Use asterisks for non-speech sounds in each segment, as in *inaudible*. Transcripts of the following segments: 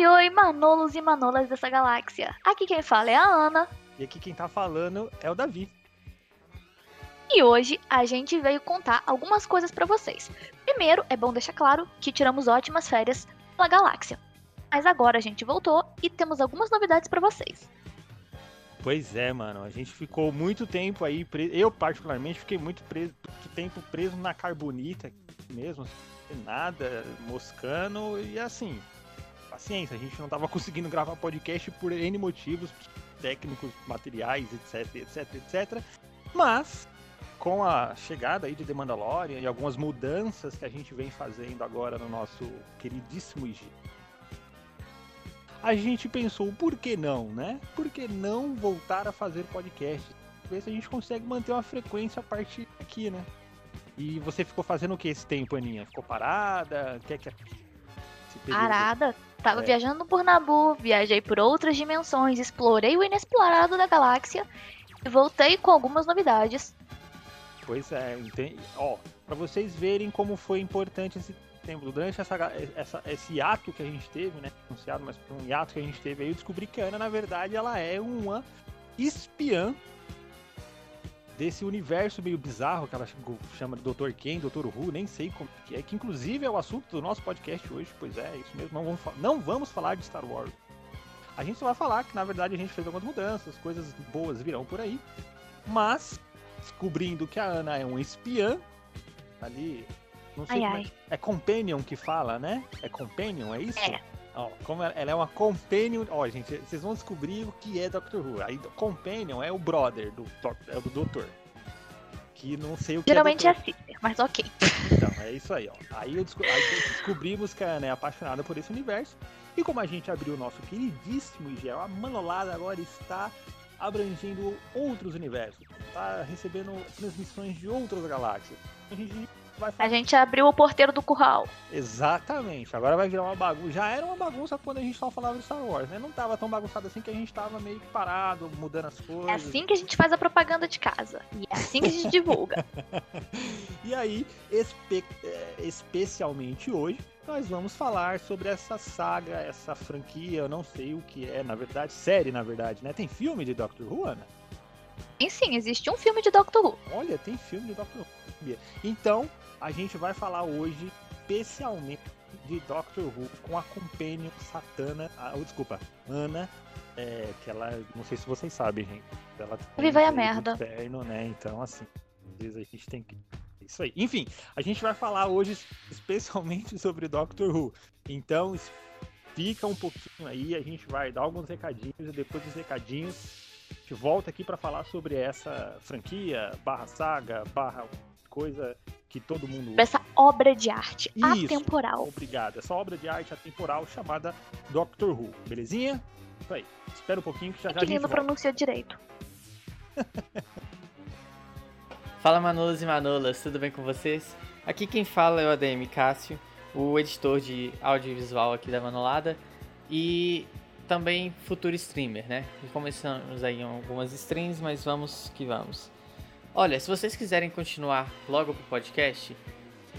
Oi, oi, manolos e manolas dessa galáxia. Aqui quem fala é a Ana. E aqui quem tá falando é o Davi. E hoje a gente veio contar algumas coisas pra vocês. Primeiro, é bom deixar claro que tiramos ótimas férias pela galáxia. Mas agora a gente voltou e temos algumas novidades pra vocês. Pois é, mano. A gente ficou muito tempo aí preso. Eu, particularmente, fiquei muito, preso, muito tempo preso na carbonita mesmo, sem nada, moscando e assim. Paciência, a gente não tava *laughs* conseguindo gravar podcast por N motivos técnicos, materiais, etc, etc, etc. Mas, com a chegada aí de The Mandalorian e algumas mudanças que a gente vem fazendo agora no nosso queridíssimo IG, a gente pensou, por que não, né? Por que não voltar a fazer podcast? Ver se a gente consegue manter uma frequência a partir daqui, né? E você ficou fazendo o que esse tempo, Aninha? Ficou parada? Quer que Parada. Tava é. viajando por Nabu, viajei por outras dimensões, explorei o inexplorado da galáxia e voltei com algumas novidades. Pois é, entendi. ó, para vocês verem como foi importante esse tempo, durante essa, essa, esse ato que a gente teve, né, anunciado, mas um hiato que a gente teve aí, eu descobri que a Ana, na verdade, ela é uma espiã desse universo meio bizarro que ela chama de Dr. Ken, Dr. Who, nem sei como que é, que inclusive é o assunto do nosso podcast hoje, pois é, isso mesmo, não vamos, não vamos falar de Star Wars. A gente só vai falar que na verdade a gente fez algumas mudanças, coisas boas virão por aí, mas descobrindo que a Ana é um espiã, ali, não sei ai, como ai. É, é companion que fala, né? É companion, é isso? É. Ó, como ela é uma companion. Ó, gente, vocês vão descobrir o que é Doctor Who. Aí, companion é o brother do, é do doutor. Que não sei o que é Geralmente é, é sister, mas ok. Então, é isso aí, ó. Aí, eu desco... aí descobrimos que a Ana é apaixonada por esse universo. E como a gente abriu o nosso queridíssimo IGL, a Manolada agora está abrangendo outros universos. Está recebendo transmissões de outras galáxias. A gente. A gente abriu o porteiro do curral. Exatamente. Agora vai virar uma bagunça. Já era uma bagunça quando a gente só falava de Star Wars, né? Não tava tão bagunçado assim que a gente tava meio que parado, mudando as coisas. É assim que a gente faz a propaganda de casa. E é assim que a gente divulga. *laughs* e aí, espe é, especialmente hoje, nós vamos falar sobre essa saga, essa franquia, eu não sei o que é, na verdade, série, na verdade, né? Tem filme de Doctor Who, Ana? Tem sim, existe um filme de Doctor Who. Olha, tem filme de Doctor Who. Então, a gente vai falar hoje especialmente de Doctor Who com a Companion Satana, ah, oh, desculpa, Ana, é, que ela, não sei se vocês sabem, gente, ela Viva a merda. Inferno, né? Então, assim, às vezes a gente tem que isso aí. Enfim, a gente vai falar hoje especialmente sobre Doctor Who. Então, fica um pouquinho aí, a gente vai dar alguns recadinhos e depois dos recadinhos a gente volta aqui para falar sobre essa franquia, barra saga, barra coisa que todo mundo usa. Essa obra de arte Isso, atemporal. Obrigado. Essa obra de arte atemporal chamada Doctor Who. Belezinha? Isso aí. Espera um pouquinho que já já que lindo pronuncia direito. *laughs* fala Manolas e Manolas, tudo bem com vocês? Aqui quem fala é o ADM Cássio, o editor de audiovisual aqui da Manolada e também futuro streamer, né? Começamos aí algumas streams, mas vamos que vamos. Olha, se vocês quiserem continuar logo pro podcast,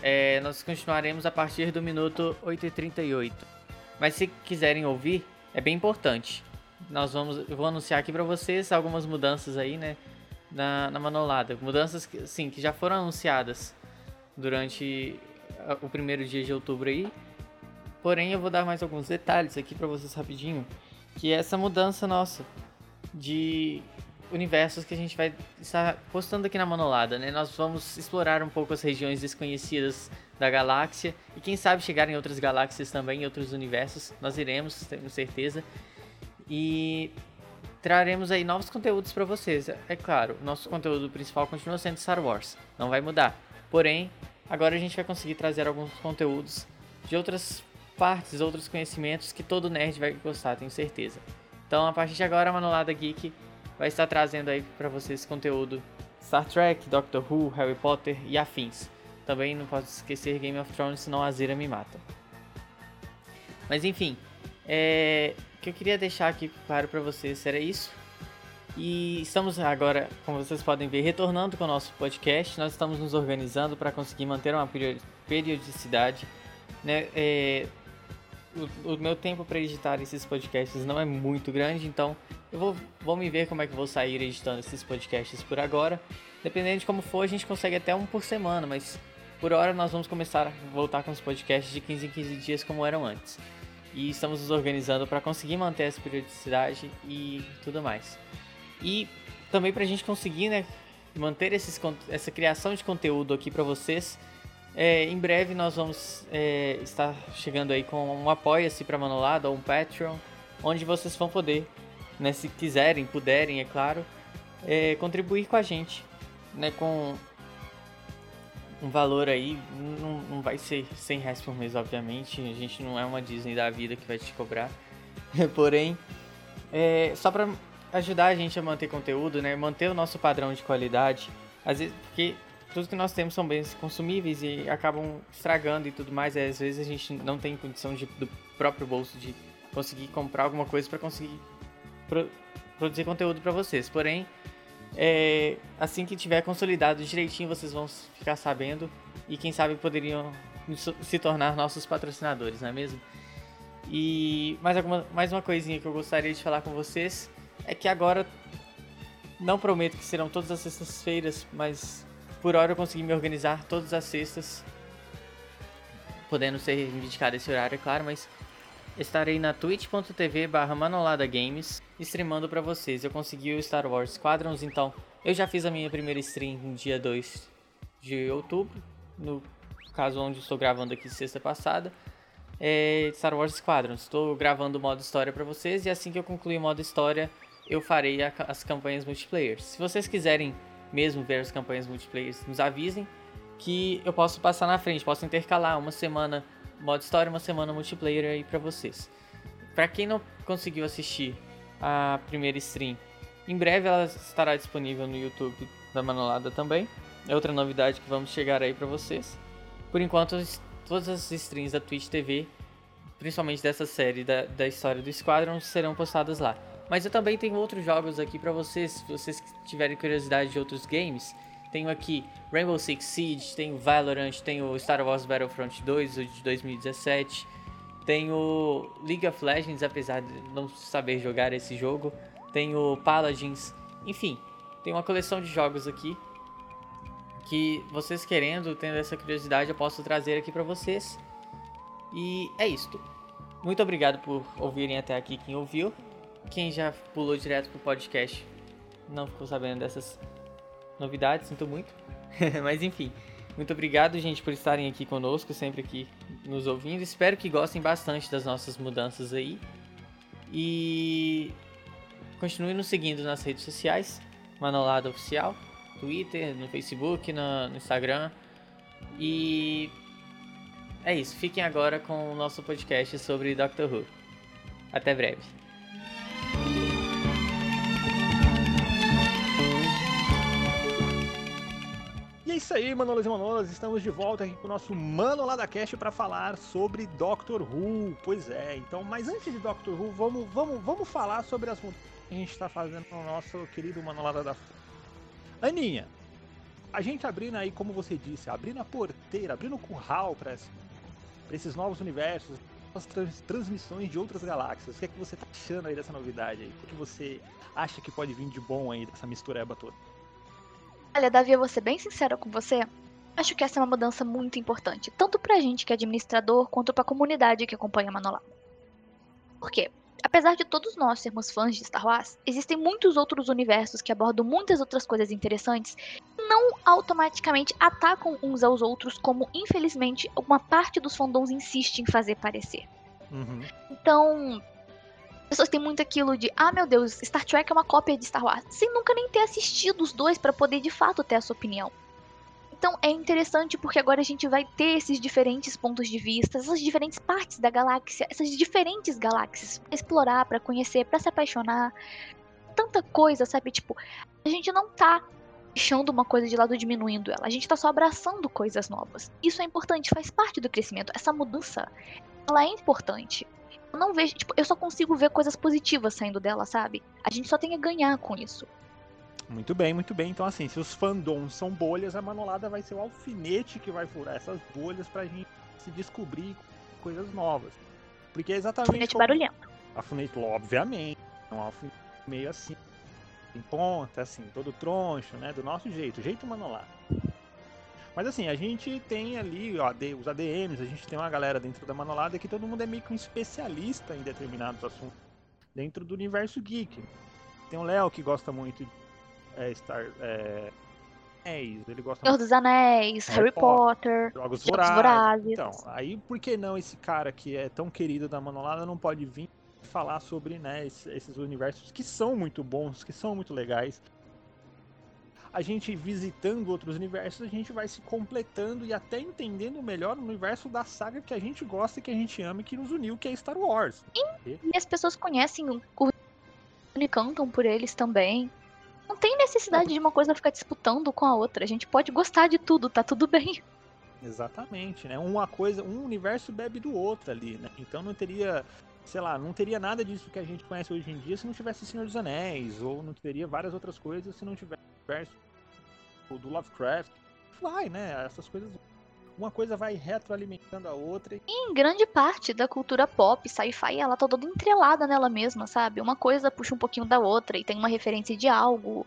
é, nós continuaremos a partir do minuto 8h38. Mas se quiserem ouvir, é bem importante. Nós vamos, eu vou anunciar aqui para vocês algumas mudanças aí, né, na, na manolada. Mudanças que, sim, que já foram anunciadas durante o primeiro dia de outubro aí. Porém, eu vou dar mais alguns detalhes aqui para vocês rapidinho, que é essa mudança nossa de universos que a gente vai estar postando aqui na Manolada, né? Nós vamos explorar um pouco as regiões desconhecidas da galáxia e quem sabe chegar em outras galáxias também, em outros universos. Nós iremos, tenho certeza. E traremos aí novos conteúdos para vocês. É claro, nosso conteúdo principal continua sendo Star Wars, não vai mudar. Porém, agora a gente vai conseguir trazer alguns conteúdos de outras partes, outros conhecimentos que todo nerd vai gostar, tenho certeza. Então, a partir de agora, a Manolada Geek vai estar trazendo aí para vocês conteúdo Star Trek, Doctor Who, Harry Potter e afins. Também não posso esquecer Game of Thrones, senão a Zira me mata. Mas enfim, é, o que eu queria deixar aqui claro para vocês era isso. E estamos agora, como vocês podem ver, retornando com o nosso podcast. Nós estamos nos organizando para conseguir manter uma periodicidade. Né? É, o, meu tempo para editar esses podcasts não é muito grande, então eu vou, vou me ver como é que vou sair editando esses podcasts por agora. Dependendo de como for, a gente consegue até um por semana, mas por hora nós vamos começar a voltar com os podcasts de 15 em 15 dias como eram antes. E estamos nos organizando para conseguir manter essa periodicidade e tudo mais. E também para a gente conseguir né, manter esses, essa criação de conteúdo aqui para vocês, é, em breve nós vamos é, estar chegando aí com um apoia-se para Manolada ou um Patreon, onde vocês vão poder, né, se quiserem, puderem, é claro, é, contribuir com a gente, né, com um valor aí, não, não vai ser 100 reais por mês, obviamente, a gente não é uma Disney da vida que vai te cobrar, *laughs* porém, é, só para ajudar a gente a manter conteúdo, né, manter o nosso padrão de qualidade, às vezes, porque tudo que nós temos são bens consumíveis e acabam estragando e tudo mais. E às vezes a gente não tem condição de, do próprio bolso de conseguir comprar alguma coisa para conseguir pro, produzir conteúdo para vocês. Porém, é, assim que tiver consolidado direitinho, vocês vão ficar sabendo e quem sabe poderiam se tornar nossos patrocinadores, não é mesmo? E mais, alguma, mais uma coisinha que eu gostaria de falar com vocês é que agora não prometo que serão todas as sextas-feiras, mas por hora eu consegui me organizar todas as sextas, podendo ser reivindicado esse horário, é claro, mas estarei na twitch.tv barra manolada-games streamando para vocês. Eu consegui o Star Wars Squadrons, então eu já fiz a minha primeira stream no dia 2 de outubro, no caso onde estou gravando aqui sexta passada. É Star Wars Squadrons. Estou gravando o modo história para vocês e assim que eu concluir o modo história, eu farei a, as campanhas multiplayer. Se vocês quiserem mesmo ver as campanhas multiplayer, nos avisem que eu posso passar na frente, posso intercalar uma semana modo história, uma semana multiplayer aí para vocês. Para quem não conseguiu assistir a primeira stream, em breve ela estará disponível no YouTube da Manolada também. É outra novidade que vamos chegar aí para vocês. Por enquanto, todas as streams da Twitch TV, principalmente dessa série da, da história do Squadron, serão postadas lá. Mas eu também tenho outros jogos aqui para vocês, se vocês tiverem curiosidade de outros games. Tenho aqui Rainbow Six Siege, tenho Valorant, tenho Star Wars Battlefront 2 de 2017, tenho League of Legends, apesar de não saber jogar esse jogo, tenho Paladins, enfim, tem uma coleção de jogos aqui que vocês querendo, tendo essa curiosidade, eu posso trazer aqui para vocês. E é isto. Muito obrigado por ouvirem até aqui quem ouviu. Quem já pulou direto pro podcast não ficou sabendo dessas novidades, sinto muito. *laughs* Mas enfim, muito obrigado, gente, por estarem aqui conosco, sempre aqui nos ouvindo. Espero que gostem bastante das nossas mudanças aí. E continue nos seguindo nas redes sociais, Manolada Oficial, Twitter, no Facebook, no, no Instagram. E é isso, fiquem agora com o nosso podcast sobre Doctor Who. Até breve. Isso aí, Manolas e Manolas, estamos de volta aqui com o nosso Mano lá da Cast para falar sobre Doctor Who. Pois é, então, mas antes de Doctor Who, vamos, vamos, vamos falar sobre as mudanças que a gente está fazendo no nosso querido Manolada da Aninha, a gente abrindo aí, como você disse, abrindo a porteira, abrindo o curral para esses novos universos, as trans, transmissões de outras galáxias. O que é que você tá achando aí dessa novidade aí? O que você acha que pode vir de bom aí dessa mistureba toda? Olha, Davi, eu vou ser bem sincera com você. Acho que essa é uma mudança muito importante, tanto pra gente que é administrador, quanto pra comunidade que acompanha a Manolada. Por quê? Apesar de todos nós sermos fãs de Star Wars, existem muitos outros universos que abordam muitas outras coisas interessantes e não automaticamente atacam uns aos outros, como infelizmente uma parte dos fandoms insiste em fazer parecer. Uhum. Então, pessoas têm muito aquilo de, ah meu Deus, Star Trek é uma cópia de Star Wars, sem nunca nem ter assistido os dois para poder de fato ter a sua opinião. Então é interessante porque agora a gente vai ter esses diferentes pontos de vista, essas diferentes partes da galáxia, essas diferentes galáxias pra explorar, para conhecer, para se apaixonar. Tanta coisa, sabe? Tipo, a gente não tá deixando uma coisa de lado diminuindo ela, a gente tá só abraçando coisas novas. Isso é importante, faz parte do crescimento. Essa mudança, ela é importante. Eu não vejo, tipo, eu só consigo ver coisas positivas saindo dela, sabe? A gente só tem a ganhar com isso. Muito bem, muito bem. Então, assim, se os fandoms são bolhas, a Manolada vai ser o alfinete que vai furar essas bolhas pra gente se descobrir coisas novas. Porque é exatamente. Alfinete barulhento. Alfinete, obviamente. É um alfinete meio assim. Em ponta, assim, todo troncho, né? Do nosso jeito, jeito manolá. Mas assim, a gente tem ali ó, os ADMs, a gente tem uma galera dentro da Manolada que todo mundo é meio que um especialista em determinados assuntos dentro do universo geek. Tem o Léo que gosta muito de é, Star. É, ele gosta Senhor dos Anéis, Harry, Harry Potter, Potter, Jogos, Jogos Vorazes. Então, aí por que não esse cara que é tão querido da Manolada não pode vir falar sobre né, esses universos que são muito bons, que são muito legais a gente visitando outros universos, a gente vai se completando e até entendendo melhor o universo da saga que a gente gosta, que a gente ama e que nos uniu, que é Star Wars. E, e as pessoas conhecem o e cantam por eles também. Não tem necessidade de uma coisa ficar disputando com a outra. A gente pode gostar de tudo, tá tudo bem. Exatamente, né? Uma coisa, um universo bebe do outro ali, né? Então não teria, sei lá, não teria nada disso que a gente conhece hoje em dia se não tivesse Senhor dos Anéis, ou não teria várias outras coisas se não tivesse universo do Lovecraft. Vai, né? Essas coisas. Uma coisa vai retroalimentando a outra. Em grande parte da cultura pop, sci-fi, ela tá toda entrelada nela mesma, sabe? Uma coisa puxa um pouquinho da outra e tem uma referência de algo.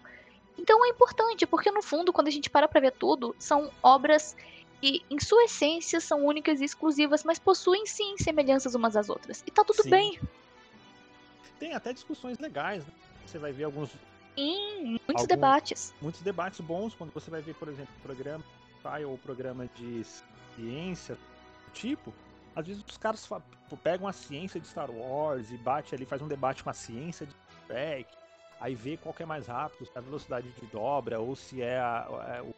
Então é importante, porque no fundo, quando a gente para pra ver tudo, são obras que, em sua essência, são únicas e exclusivas, mas possuem sim semelhanças umas às outras. E tá tudo sim. bem. Tem até discussões legais, né? Você vai ver alguns Sim, muitos alguns, debates. Muitos debates bons quando você vai ver, por exemplo, programa ou programa de ciência, tipo, às vezes os caras pegam a ciência de Star Wars e bate ali, faz um debate com a ciência de Trek, aí vê qual que é mais rápido, se é a velocidade de dobra ou se é, a, a, o,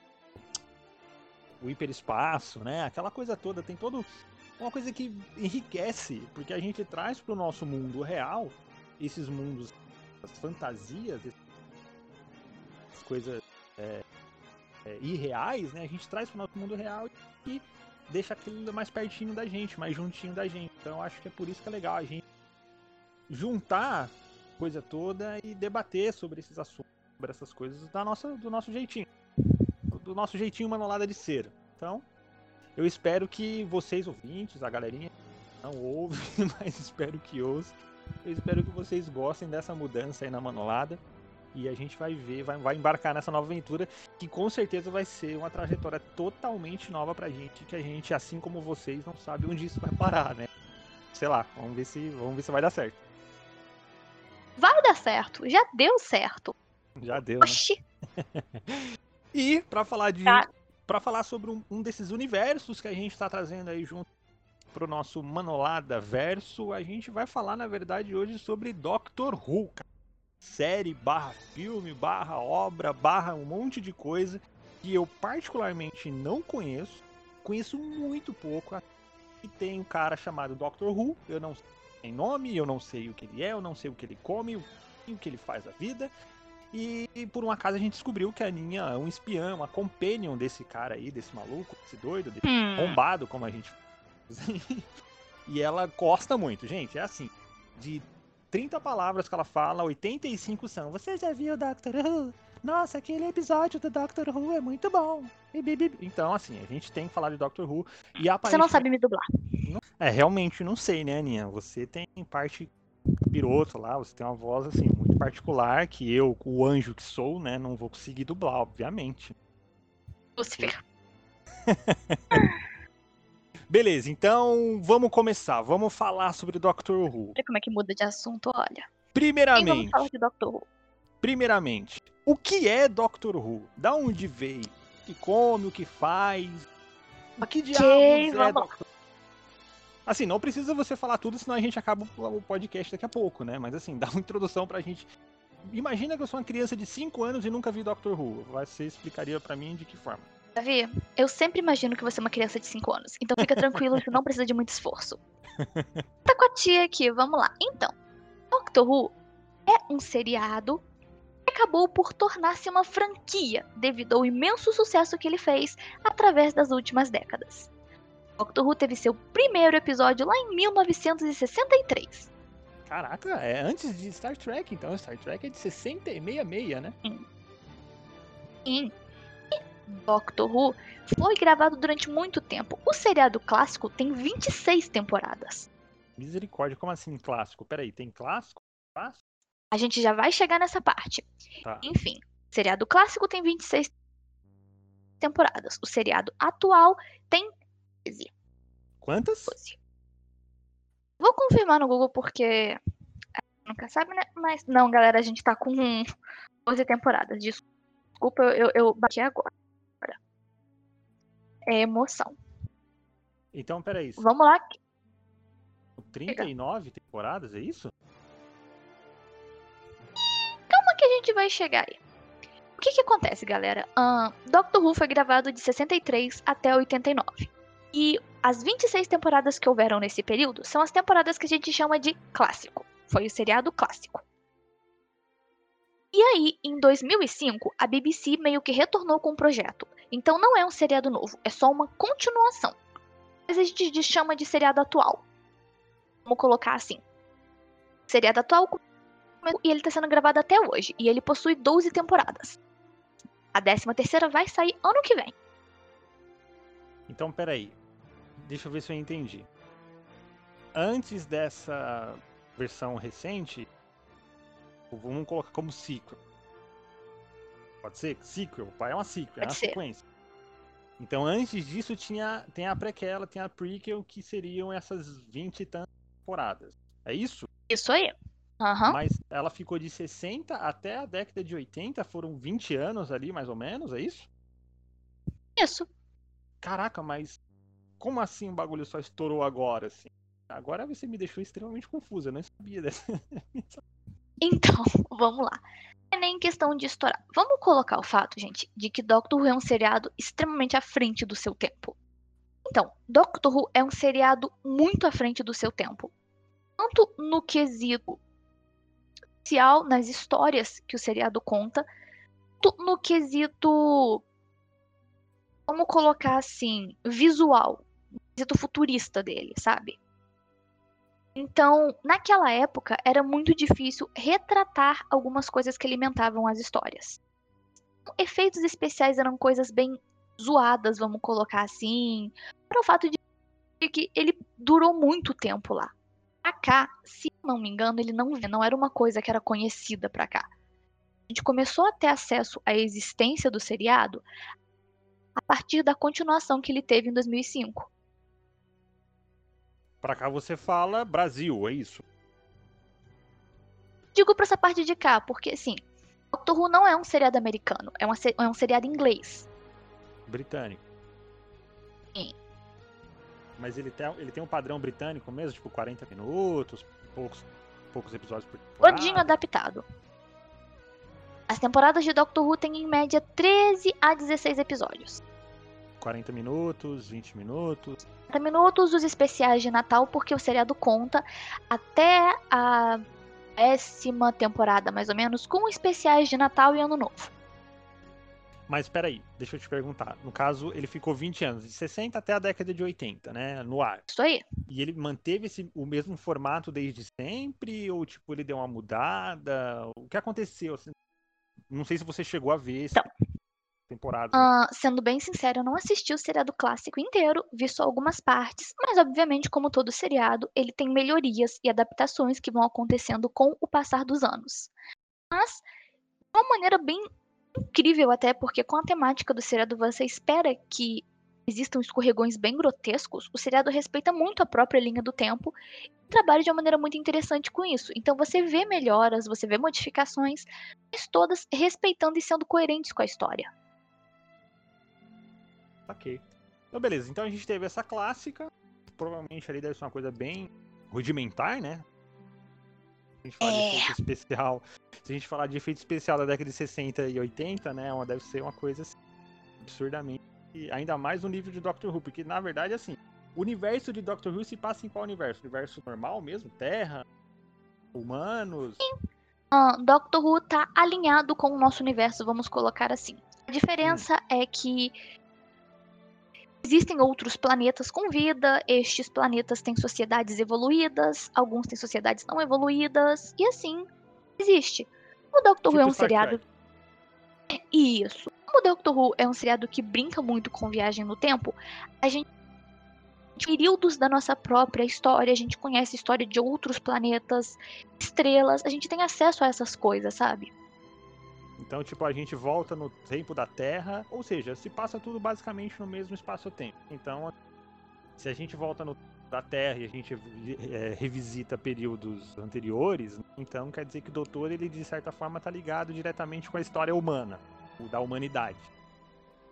o hiperespaço, né? Aquela coisa toda, tem todo uma coisa que enriquece, porque a gente traz para o nosso mundo real esses mundos, as fantasias, coisas é, é, irreais, né? A gente traz para o nosso mundo real e deixa aquilo mais pertinho da gente, mais juntinho da gente. Então acho que é por isso que é legal a gente juntar coisa toda e debater sobre esses assuntos, sobre essas coisas da nossa, do nosso jeitinho, do nosso jeitinho manolada de ser. Então eu espero que vocês ouvintes, a galerinha não ouve, *laughs* mas espero que ouça. Eu espero que vocês gostem dessa mudança aí na manolada. E a gente vai ver, vai, vai embarcar nessa nova aventura, que com certeza vai ser uma trajetória totalmente nova pra gente, que a gente, assim como vocês, não sabe onde isso vai parar, né? Sei lá, vamos ver se, vamos ver se vai dar certo. Vai dar certo, já deu certo. Já deu. Né? Oxi. Né? *laughs* e para falar de tá. para falar sobre um, um, desses universos que a gente está trazendo aí junto pro nosso Manolada Verso, a gente vai falar na verdade hoje sobre Doctor Who. Cara série, barra filme, barra obra, barra um monte de coisa que eu particularmente não conheço, conheço muito pouco. E tem um cara chamado Doctor Who, eu não sei nome, eu não sei o que ele é, eu não sei o que ele come, o que ele faz da vida. E, e por um acaso a gente descobriu que a Aninha é um espião, uma companion desse cara aí, desse maluco, desse doido, desse hum. bombado, como a gente *laughs* E ela gosta muito, gente. É assim, de 30 palavras que ela fala, 85 são. Você já viu Doctor Who? Nossa, aquele episódio do Doctor Who é muito bom. Então, assim, a gente tem que falar de Doctor Who. E aparentemente... Você não sabe me dublar. É, realmente não sei, né, Aninha? Você tem parte piroto lá, você tem uma voz, assim, muito particular, que eu, o anjo que sou, né, não vou conseguir dublar, obviamente. Lucifer. *laughs* Beleza, então vamos começar. Vamos falar sobre Doctor Who. Olha como é que muda de assunto, olha. Primeiramente. vamos falar de Doctor Who. Primeiramente, o que é Doctor Who? Da onde veio? O que come, o que faz? O que diabos é Doctor Assim, não precisa você falar tudo, senão a gente acaba o podcast daqui a pouco, né? Mas assim, *laughs* dá uma introdução pra gente. Imagina que eu sou uma criança de 5 anos e nunca vi Doctor Who. Você explicaria para mim de que forma? Davi, eu sempre imagino que você é uma criança de 5 anos, então fica tranquilo que não precisa de muito esforço. *laughs* Tá com a tia aqui, vamos lá. Então, Doctor Who é um seriado que acabou por tornar-se uma franquia devido ao imenso sucesso que ele fez através das últimas décadas. Doctor Who teve seu primeiro episódio lá em 1963. Caraca, é antes de Star Trek, então Star Trek é de 60 e 66, né? Sim. Sim. Doctor Who foi gravado durante muito tempo. O seriado clássico tem 26 temporadas. Misericórdia, como assim clássico? Peraí, tem clássico? clássico? A gente já vai chegar nessa parte. Tá. Enfim, o seriado clássico tem 26 temporadas. O seriado atual tem 13. Quantas? 12. Vou confirmar no Google porque nunca sabe, né? Mas não, galera, a gente tá com 12 temporadas. Desculpa, eu, eu bati agora. É emoção. Então, peraí. Vamos lá. 39 temporadas, é isso? Calma que a gente vai chegar aí. O que que acontece, galera? Uh, Doctor Who foi gravado de 63 até 89. E as 26 temporadas que houveram nesse período são as temporadas que a gente chama de clássico. Foi o seriado clássico. E aí, em 2005, a BBC meio que retornou com o projeto. Então não é um seriado novo, é só uma continuação. Mas a gente chama de seriado atual. Vamos colocar assim. Seriado atual e ele está sendo gravado até hoje. E ele possui 12 temporadas. A 13 terceira vai sair ano que vem. Então, peraí. Deixa eu ver se eu entendi. Antes dessa versão recente, vamos colocar como sequel. Pode ser? Sequel. Pai é uma sequel, Pode é uma ser. sequência. Então, antes disso, tinha, tem a prequela, tem a prequel, que seriam essas 20 e tantas temporadas. É isso? Isso aí. Aham. Mas ela ficou de 60 até a década de 80, foram 20 anos ali, mais ou menos, é isso? Isso. Caraca, mas como assim o bagulho só estourou agora, assim? Agora você me deixou extremamente confusa, eu não sabia dessa. *laughs* Então, *laughs* vamos lá. É nem questão de estourar. Vamos colocar o fato, gente, de que Doctor Who é um seriado extremamente à frente do seu tempo. Então, Doctor Who é um seriado muito à frente do seu tempo. Tanto no quesito social, nas histórias que o seriado conta, quanto no quesito. Vamos colocar assim, visual. Quesito futurista dele, sabe? Então, naquela época, era muito difícil retratar algumas coisas que alimentavam as histórias. Efeitos especiais eram coisas bem zoadas, vamos colocar assim, para o fato de que ele durou muito tempo lá. Pra cá, se não me engano, ele não não era uma coisa que era conhecida pra cá. A gente começou a ter acesso à existência do seriado a partir da continuação que ele teve em 2005. Pra cá você fala Brasil, é isso? Digo pra essa parte de cá, porque assim, Doctor Who não é um seriado americano, é, uma, é um seriado inglês. Britânico. Sim. Mas ele tem, ele tem um padrão britânico mesmo, tipo 40 minutos, poucos, poucos episódios por temporada. Todinho adaptado. As temporadas de Doctor Who têm em média 13 a 16 episódios. 40 minutos, 20 minutos. 30 minutos os especiais de Natal, porque o seriado conta até a décima temporada, mais ou menos, com especiais de Natal e Ano Novo. Mas peraí, deixa eu te perguntar. No caso, ele ficou 20 anos, de 60 até a década de 80, né? No ar. Isso aí. E ele manteve esse, o mesmo formato desde sempre? Ou, tipo, ele deu uma mudada? O que aconteceu? Não sei se você chegou a ver essa temporada. Ah, sendo bem sincero, eu não assisti o seriado clássico inteiro, vi só algumas partes, mas obviamente, como todo seriado, ele tem melhorias e adaptações que vão acontecendo com o passar dos anos. Mas, de uma maneira bem incrível até, porque com a temática do seriado você espera que existam escorregões bem grotescos, o seriado respeita muito a própria linha do tempo e trabalha de uma maneira muito interessante com isso. Então você vê melhoras, você vê modificações, mas todas respeitando e sendo coerentes com a história. Ok. Então, beleza. Então a gente teve essa clássica. Provavelmente ali deve ser uma coisa bem rudimentar, né? Se a gente falar de É. efeito especial. Se a gente falar de efeito especial da década de 60 e 80, né? Deve ser uma coisa assim, absurdamente. E ainda mais no nível de Doctor Who, porque na verdade, assim, o universo de Doctor Who se passa em qual universo? Universo normal mesmo? Terra? Humanos? Ah, Doctor Who tá alinhado com o nosso universo, vamos colocar assim. A diferença é que existem outros planetas com vida, estes planetas têm sociedades evoluídas, alguns têm sociedades não evoluídas, e assim existe. O Doctor Who é Tipo um seriado. Isso. Como Doctor Who é um seriado que brinca muito com viagem no tempo, a gente períodos da nossa própria história, a gente conhece a história de outros planetas, estrelas, a gente tem acesso a essas coisas, sabe? Então, tipo, a gente volta no tempo da Terra, ou seja, se passa tudo basicamente no mesmo espaço-tempo. Então, se a gente volta no da Terra e a gente é, revisita períodos anteriores, então quer dizer que o doutor, ele de certa forma tá ligado diretamente com a história humana, da humanidade.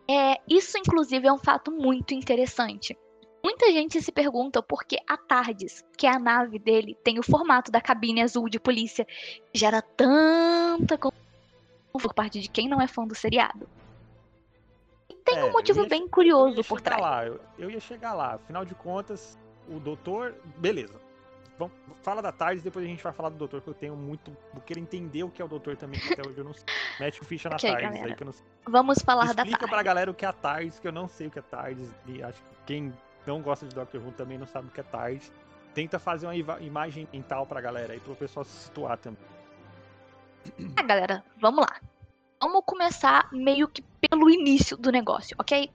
É, isso inclusive é um fato muito interessante. Muita gente se pergunta por que a TARDIS, que é a nave dele, tem o formato da cabine azul de polícia, gera tanta por parte de quem não é fã do seriado. E tem é, um motivo bem curioso por trás. Lá, eu, eu, ia chegar lá, afinal de contas, o doutor. Beleza. Vamos, fala da TARDIS, depois a gente vai falar do doutor, que eu tenho muito. Eu quero entender o que é o doutor também, que até hoje eu não sei. Mete o ficha na okay, TARDIS aí que eu não sei. Vamos falar Explica da TARDIS. Explica pra galera o que é a TARDIS, que eu não sei o que é TARDIS. E acho que quem não gosta de Doctor Who também não sabe o que é TARDIS. Tenta fazer uma imagem mental pra galera aí, pro pessoal se situar também. Ah, galera, vamos lá. Vamos começar meio que pelo início do negócio, ok?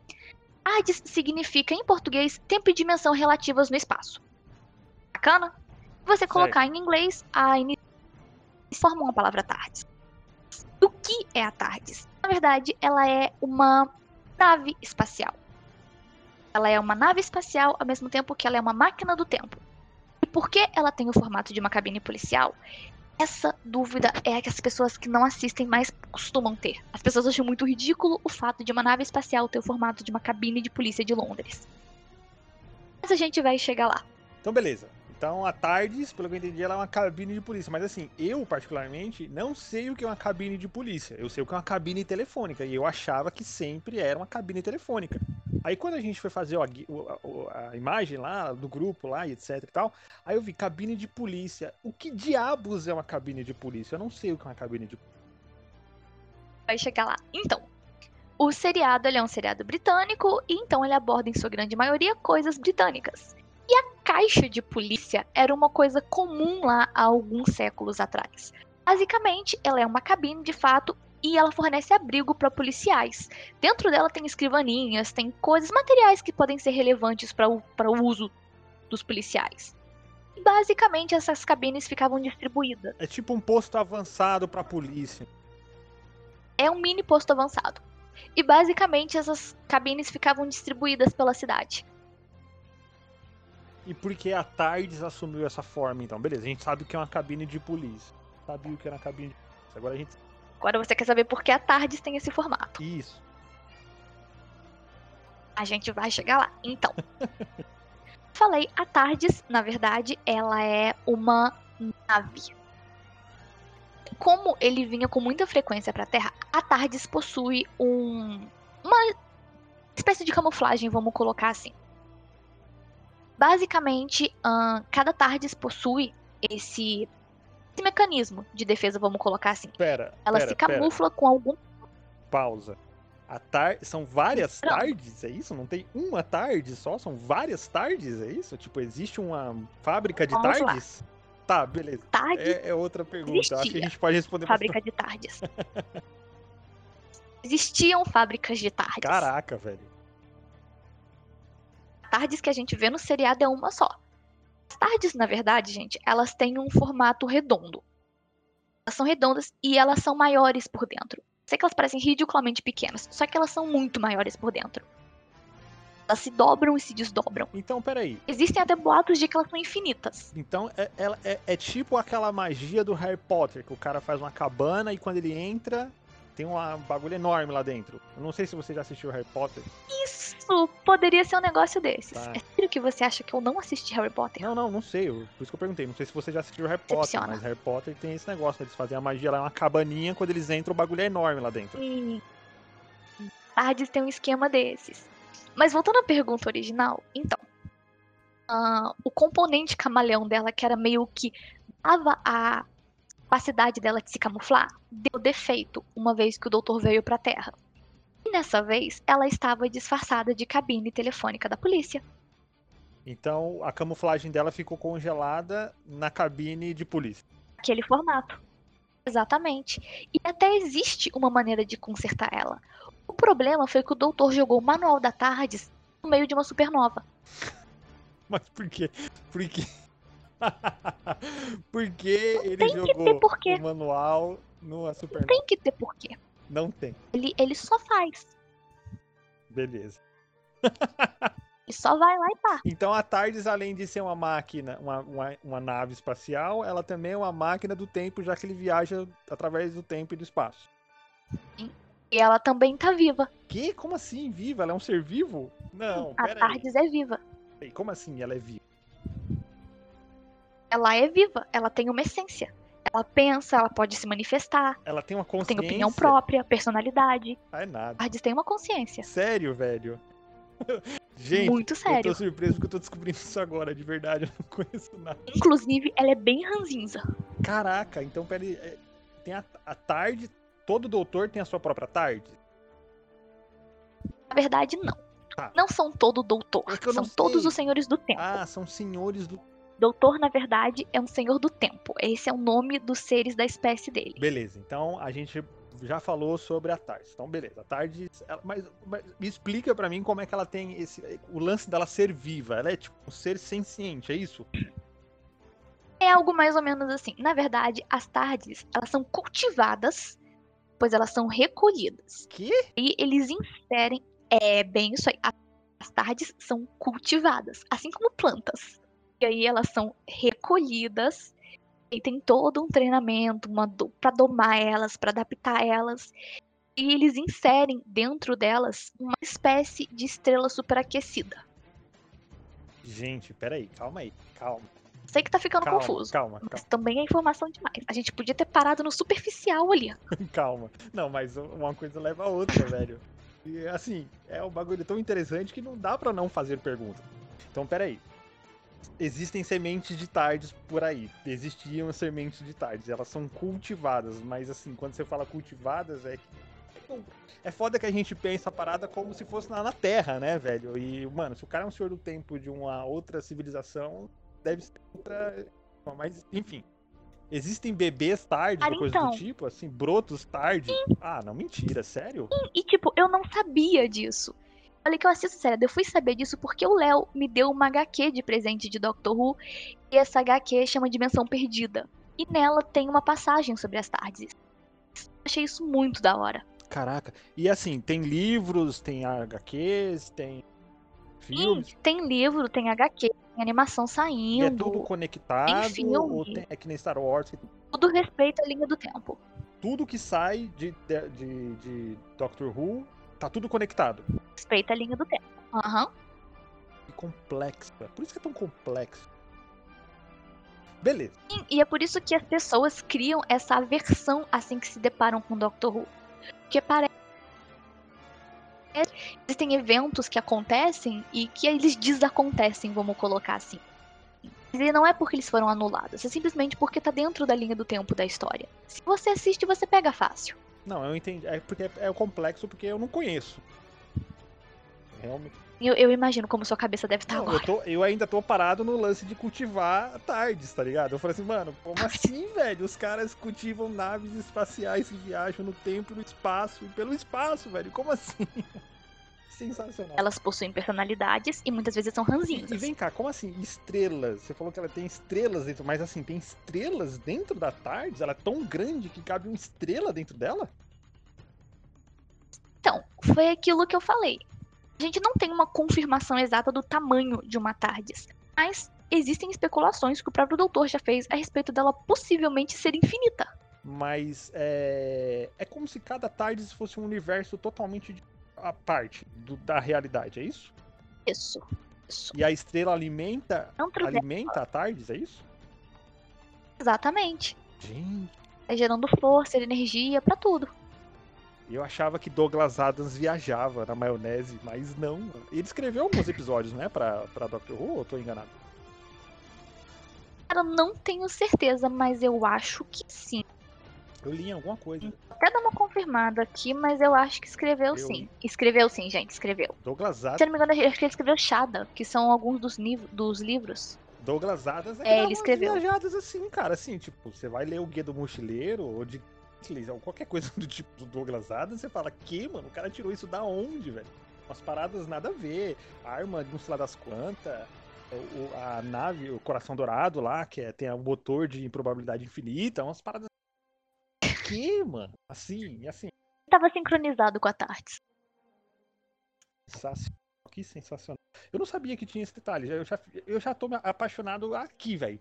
TARDIS significa, em português, tempo e dimensão relativas no espaço. Bacana? Se você colocar em inglês, a forma uma palavra TARDIS. O que é a TARDIS? Na verdade, ela é uma nave espacial. Ela é uma nave espacial ao mesmo tempo que ela é uma máquina do tempo. E por que ela tem o formato de uma cabine policial? Essa dúvida é a que as pessoas que não assistem mais costumam ter. As pessoas acham muito ridículo o fato de uma nave espacial ter o formato de uma cabine de polícia de Londres. Mas a gente vai chegar lá. Então, beleza. Então, a TARDIS, pelo que eu entendi, ela é uma cabine de polícia. Mas assim, eu, particularmente, não sei o que é uma cabine de polícia. Eu sei o que é uma cabine telefônica. E eu achava que sempre era uma cabine telefônica. Aí quando a gente foi fazer a, a, a, imagem lá do grupo lá e etc e tal, aí eu vi cabine de polícia. O que diabos é uma cabine de polícia? Eu não sei o que é uma cabine de. Vai chegar lá. Então, o seriado é um seriado britânico e então ele aborda em sua grande maioria coisas britânicas. E a caixa de polícia era uma coisa comum lá há alguns séculos atrás. Basicamente, ela é uma cabine de fato e ela fornece abrigo para policiais. Dentro dela tem escrivaninhas, tem coisas, materiais que podem ser relevantes para o, o uso dos policiais. E basicamente essas cabines ficavam distribuídas. É tipo um posto avançado para a polícia. É um mini posto avançado. E basicamente essas cabines ficavam distribuídas pela cidade. E por que a TARDIS assumiu essa forma então? Beleza, a gente sabe que é uma cabine de polícia. Sabia o que era uma cabine de polícia. Agora a gente Agora você quer saber por que a TARDIS tem esse formato. Isso. A gente vai chegar lá. Então. *laughs* falei, a TARDIS, na verdade, ela é uma nave. Como ele vinha com muita frequência para a Terra, a TARDIS possui um uma espécie de camuflagem, vamos colocar assim. Basicamente, cada TARDIS possui esse esse mecanismo de defesa, vamos colocar assim. Pera, Ela pera, se camufla com algum. Pausa. Tar... São várias Não. tardes, é isso? Não tem uma tarde só? São várias tardes, é isso? Tipo, existe uma fábrica de vamos tardes? Lá. Tá, beleza. Tarde é, é, outra pergunta. Acho que a gente pode responder Fábrica de tardes. *laughs* Existiam fábricas de tardes. Caraca, velho. Tardes que a gente vê no seriado é uma só. As tardes, na verdade, gente, elas têm um formato redondo. Elas são redondas e elas são maiores por dentro. Sei que elas parecem ridiculamente pequenas, só que elas são muito maiores por dentro. Elas se dobram e se desdobram. Então, peraí. Existem até boatos de que elas são infinitas. Então, é, é, é, é tipo aquela magia do Harry Potter, que o cara faz uma cabana e quando ele entra, tem um bagulho enorme lá dentro. Eu não sei se você já assistiu Harry Potter. Isso poderia ser um negócio desses. Tá. É sério que você acha que eu não assisti Harry Potter? Não, não, não sei. por isso que eu perguntei. Não sei se você já assistiu Harry Potter, mas Harry Potter tem esse negócio. Eles fazem a magia lá, é uma cabaninha, quando eles entram, o bagulho é enorme lá dentro. Sim. Tardes tem um esquema desses. Mas voltando à pergunta original, então. Uh, o componente camaleão dela, que era meio que dava a capacidade dela de se camuflar deu defeito uma vez que o doutor veio para a Terra. E nessa vez, ela estava disfarçada de cabine telefônica da polícia. Então, a camuflagem dela ficou congelada na cabine de polícia. Aquele formato. Exatamente. E até existe uma maneira de consertar ela. O problema foi que o doutor jogou o manual da Tardes no meio de uma supernova. *laughs* Mas por quê? Por quê? *laughs* Porque ele que ter jogou o manual no Não Supernova? tem que ter porquê. Não tem. Ele, ele só faz. Beleza. *laughs* Ele só vai lá e pá. Então a TARDIS, além de ser uma máquina, uma, uma, uma nave espacial, ela também é uma máquina do tempo, já que ele viaja através do tempo e do espaço. E ela também tá viva. Que? Como assim? Viva? Ela é um ser vivo? Não, a pera aí. É viva. Peraí, Como assim ela é viva? Ela é viva. Ela tem uma essência. Ela pensa, ela pode se manifestar. Ela tem uma Tem consciência? opinião própria, personalidade. Ah, é nada. A Tardes tem uma consciência. Sério, velho? *laughs* Gente, Muito eu sério. tô surpreso porque eu tô descobrindo isso agora, de verdade. Eu não conheço nada. Inclusive, ela é bem ranzinza. Caraca, então peraí. é, Tem a, a tarde, todo doutor tem a sua própria tarde? Na verdade, não. Tá. Não são todo doutor. É eu são todos os senhores do tempo. Ah, são senhores do. Doutor, na verdade, é um senhor do tempo. Esse é o nome dos seres da espécie dele. Beleza, então a gente já falou sobre a Tardes. Então, beleza. A Tardes. ela- mas, mas me explica pra mim como é que ela tem esse. O lance dela ser viva. Ela é tipo um ser senciente, é isso? É algo mais ou menos assim. Na verdade, as tardes, elas são cultivadas, pois elas são recolhidas. Que? E eles inserem. É bem isso aí. As tardes são cultivadas, assim como plantas. E aí elas são recolhidas e tem todo um treinamento do, para domar elas, para adaptar elas. E eles inserem dentro delas uma espécie de estrela superaquecida. Gente, peraí, calma aí. Calma. Sei que tá ficando Calma, confuso. calma, Mas também é informação demais. A gente podia ter parado no superficial ali. *laughs* Calma. Não, mas uma coisa leva a outra, velho. E assim, é um bagulho tão interessante que não dá pra não fazer pergunta. Então, peraí. Existem sementes de tardes por aí. Existiam sementes de tardes. Elas são cultivadas, mas assim, quando você fala cultivadas, é que. É foda que a gente pensa a parada como se fosse lá na Terra, né, velho? E, mano, se o cara é um senhor do tempo de uma outra civilização, deve ser outra. Mas, enfim. Existem bebês tarde, ou coisa então. do tipo, assim, brotos tarde. Ah, não, mentira, sério? E, tipo, eu não sabia disso. Falei que eu assisto série. Eu fui saber disso porque o Léo me deu uma HQ de presente de Doctor Who. E essa HQ chama Dimensão Perdida. E nela tem uma passagem sobre as tardes. Achei isso muito da hora. Caraca. E assim, tem livros, tem HQs, tem Sim, filmes. tem livro, tem HQ, tem animação E saindo. é tudo conectado? filme. Ou tem- é que nem Star Wars, Tudo respeita a linha do tempo. tudo que sai de, de- de Doctor Who tá tudo conectado. Respeita a linha do tempo. Aham. Que complexo. é Por isso que é tão complexo. Beleza. Sim, E é por isso que as pessoas criam essa aversão assim que se deparam com Doctor Who. Porque parece. Existem eventos que acontecem e que eles desacontecem, vamos colocar assim. E não é porque eles foram anulados, é simplesmente porque tá dentro da linha do tempo da história. Se você assiste, você pega fácil. Não, eu entendi. É porque é, é complexo porque eu não conheço. Realmente. Eu, eu imagino como sua cabeça deve estar Não, eu, agora. tô, eu ainda tô parado no lance de cultivar tardes, tá ligado? Eu falei assim, mano, como assim, velho? Os caras cultivam naves espaciais e viajam no tempo, no espaço e pelo espaço, velho. Como assim? Sensacional. Elas possuem personalidades e muitas vezes são ranzinhas. e vem cá, como assim? Estrelas? Você falou que ela tem estrelas dentro, mas assim, tem estrelas dentro da Tardes? Ela é tão grande que cabe uma estrela dentro dela? Então, foi aquilo que eu falei. A gente não tem uma confirmação exata do tamanho de uma TARDIS, mas existem especulações que o próprio doutor já fez a respeito dela possivelmente ser infinita. Mas é. É como se cada Tardes fosse um universo totalmente à parte do- da realidade, é isso? Isso. Isso. E a estrela alimenta, Não trouxe- alimenta a Tardes, é isso? Exatamente. Gente, É gerando força, energia pra tudo. eu achava que Douglas Adams viajava na maionese, mas não. Ele escreveu alguns episódios, né, pra, pra Doctor Who, ou eu tô enganado? Cara, eu não tenho certeza, mas eu acho que sim. Eu li em alguma coisa. Vou até dar uma confirmada aqui, mas eu acho que escreveu Eu- sim. Escreveu sim, gente, escreveu. Douglas Se Adams, eu não me engano, acho que ele escreveu Shada, que são alguns dos, dos livros. Douglas Adams é, É, dá ele umas escreveu. viajadas assim, cara, assim, tipo, você vai ler o Guia do Mochileiro, ou de qualquer coisa *laughs* do tipo do Douglas Adams, você fala, que, mano, o cara tirou isso da onde, velho? Umas paradas nada a ver, arma de não sei lá das quantas, a nave, o coração dourado lá, que é, tem o motor de improbabilidade infinita, umas paradas. Que, mano? Assim, assim, Tava sincronizado com a Tardes. sensacional. Que sensacional. Eu não sabia que tinha esse detalhe. Eu já, eu já tô me apaixonado aqui, velho.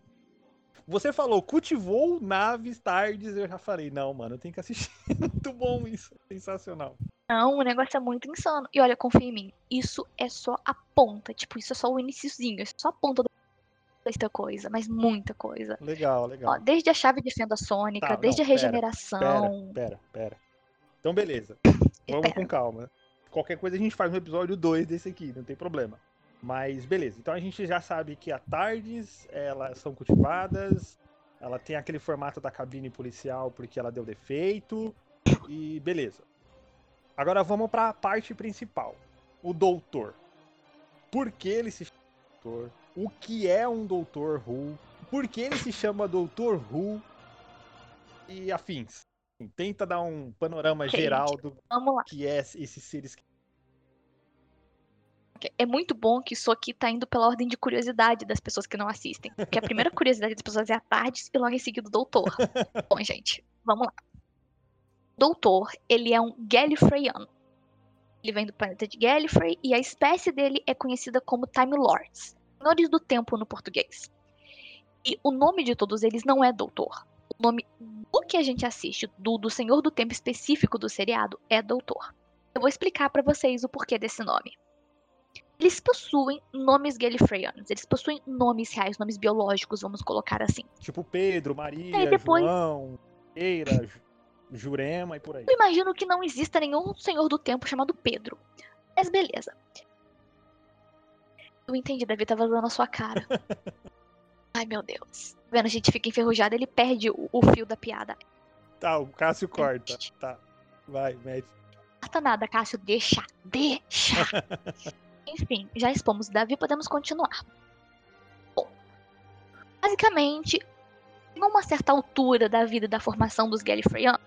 Você falou, cultivou naves tardes, eu já falei, não, mano, eu tenho que assistir. *laughs* Muito bom isso. Sensacional. Não, o negócio é muito insano. E olha, confia em mim, isso é só a ponta. Tipo, isso é só o iniciozinho, é só a ponta da muita coisa, mas muita coisa. Legal, legal. Ó, desde a chave de fenda sônica, Tá, desde não, a regeneração. Pera, pera, pera. Então, beleza. *coughs* Vamos Pera. com calma. Qualquer coisa a gente faz no episódio 2 desse aqui, não tem problema. Mas beleza. Então a gente já sabe que a Tardes, elas são cultivadas, ela tem aquele formato da cabine policial porque ela deu defeito e beleza. Agora vamos para a parte principal. O doutor. Por que ele se doutor? O que é um doutor Who? Por que ele se chama doutor Who? E afins. Tenta dar um panorama geral do que é esses seres É muito bom que isso aqui tá indo pela ordem de curiosidade das pessoas que não assistem. Porque a primeira curiosidade das pessoas é a Tardes e logo em seguida o Doutor. *laughs* bom, gente, vamos lá. Doutor, ele é um Gallifreyan. Ele vem do planeta de Gallifrey e a espécie dele é conhecida como Time Lords, Senhores do Tempo no português. E o nome de todos eles não é Doutor. O nome do que a gente assiste, do, do Senhor do Tempo específico do seriado, é Doutor. Eu vou explicar pra vocês o porquê desse nome. Eles possuem nomes gallifreyanos, eles possuem nomes reais, nomes biológicos, vamos colocar assim. Tipo Pedro, Maria, depois- João, Eira, Ju- Jurema e por aí. Eu imagino que não exista nenhum senhor do tempo chamado Pedro. Mas beleza. Eu entendi, Davi tá vazando a sua cara. *laughs* Ai, meu Deus. Tá Vendo, a gente fica enferrujada, ele perde o, o fio da piada. Tá, o Cássio corta. Tá. Vai, mete. Corta nada, Cássio, deixa, deixa. *laughs* Enfim, já expomos Davi, podemos continuar. Bom, basicamente, em uma certa altura da vida da formação dos Gallifreyanos,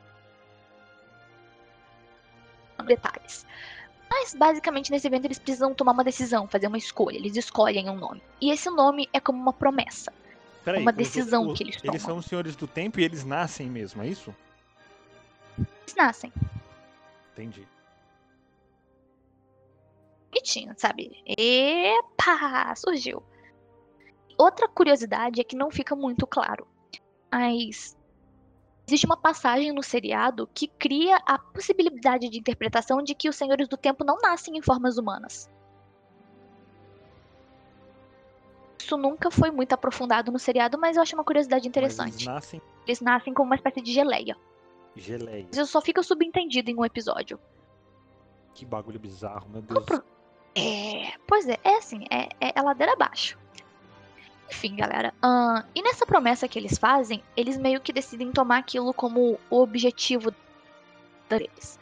detalhes. Mas basicamente nesse evento eles precisam tomar uma decisão, fazer uma escolha. Eles escolhem um nome. E esse nome é como uma promessa. Peraí, Uma decisão os- que eles Eles tomam. são os senhores do tempo e eles nascem mesmo, é isso? Eles nascem. Entendi. bonitinho, sabe? Epa, surgiu. Outra curiosidade é que não fica muito claro, mas existe uma passagem no seriado que cria a possibilidade de interpretação de que os Senhores do Tempo não nascem em formas humanas. Isso nunca foi muito aprofundado no seriado, mas eu acho uma curiosidade interessante. eles nascem Eles nascem como uma espécie de geleia. geleia. Mas isso só fica subentendido em um episódio. Que bagulho bizarro, meu Deus. É, pois é, é assim, é, é, é ladeira abaixo. Enfim, galera. ahn, e nessa promessa que eles fazem, eles meio que decidem tomar aquilo como o objetivo deles.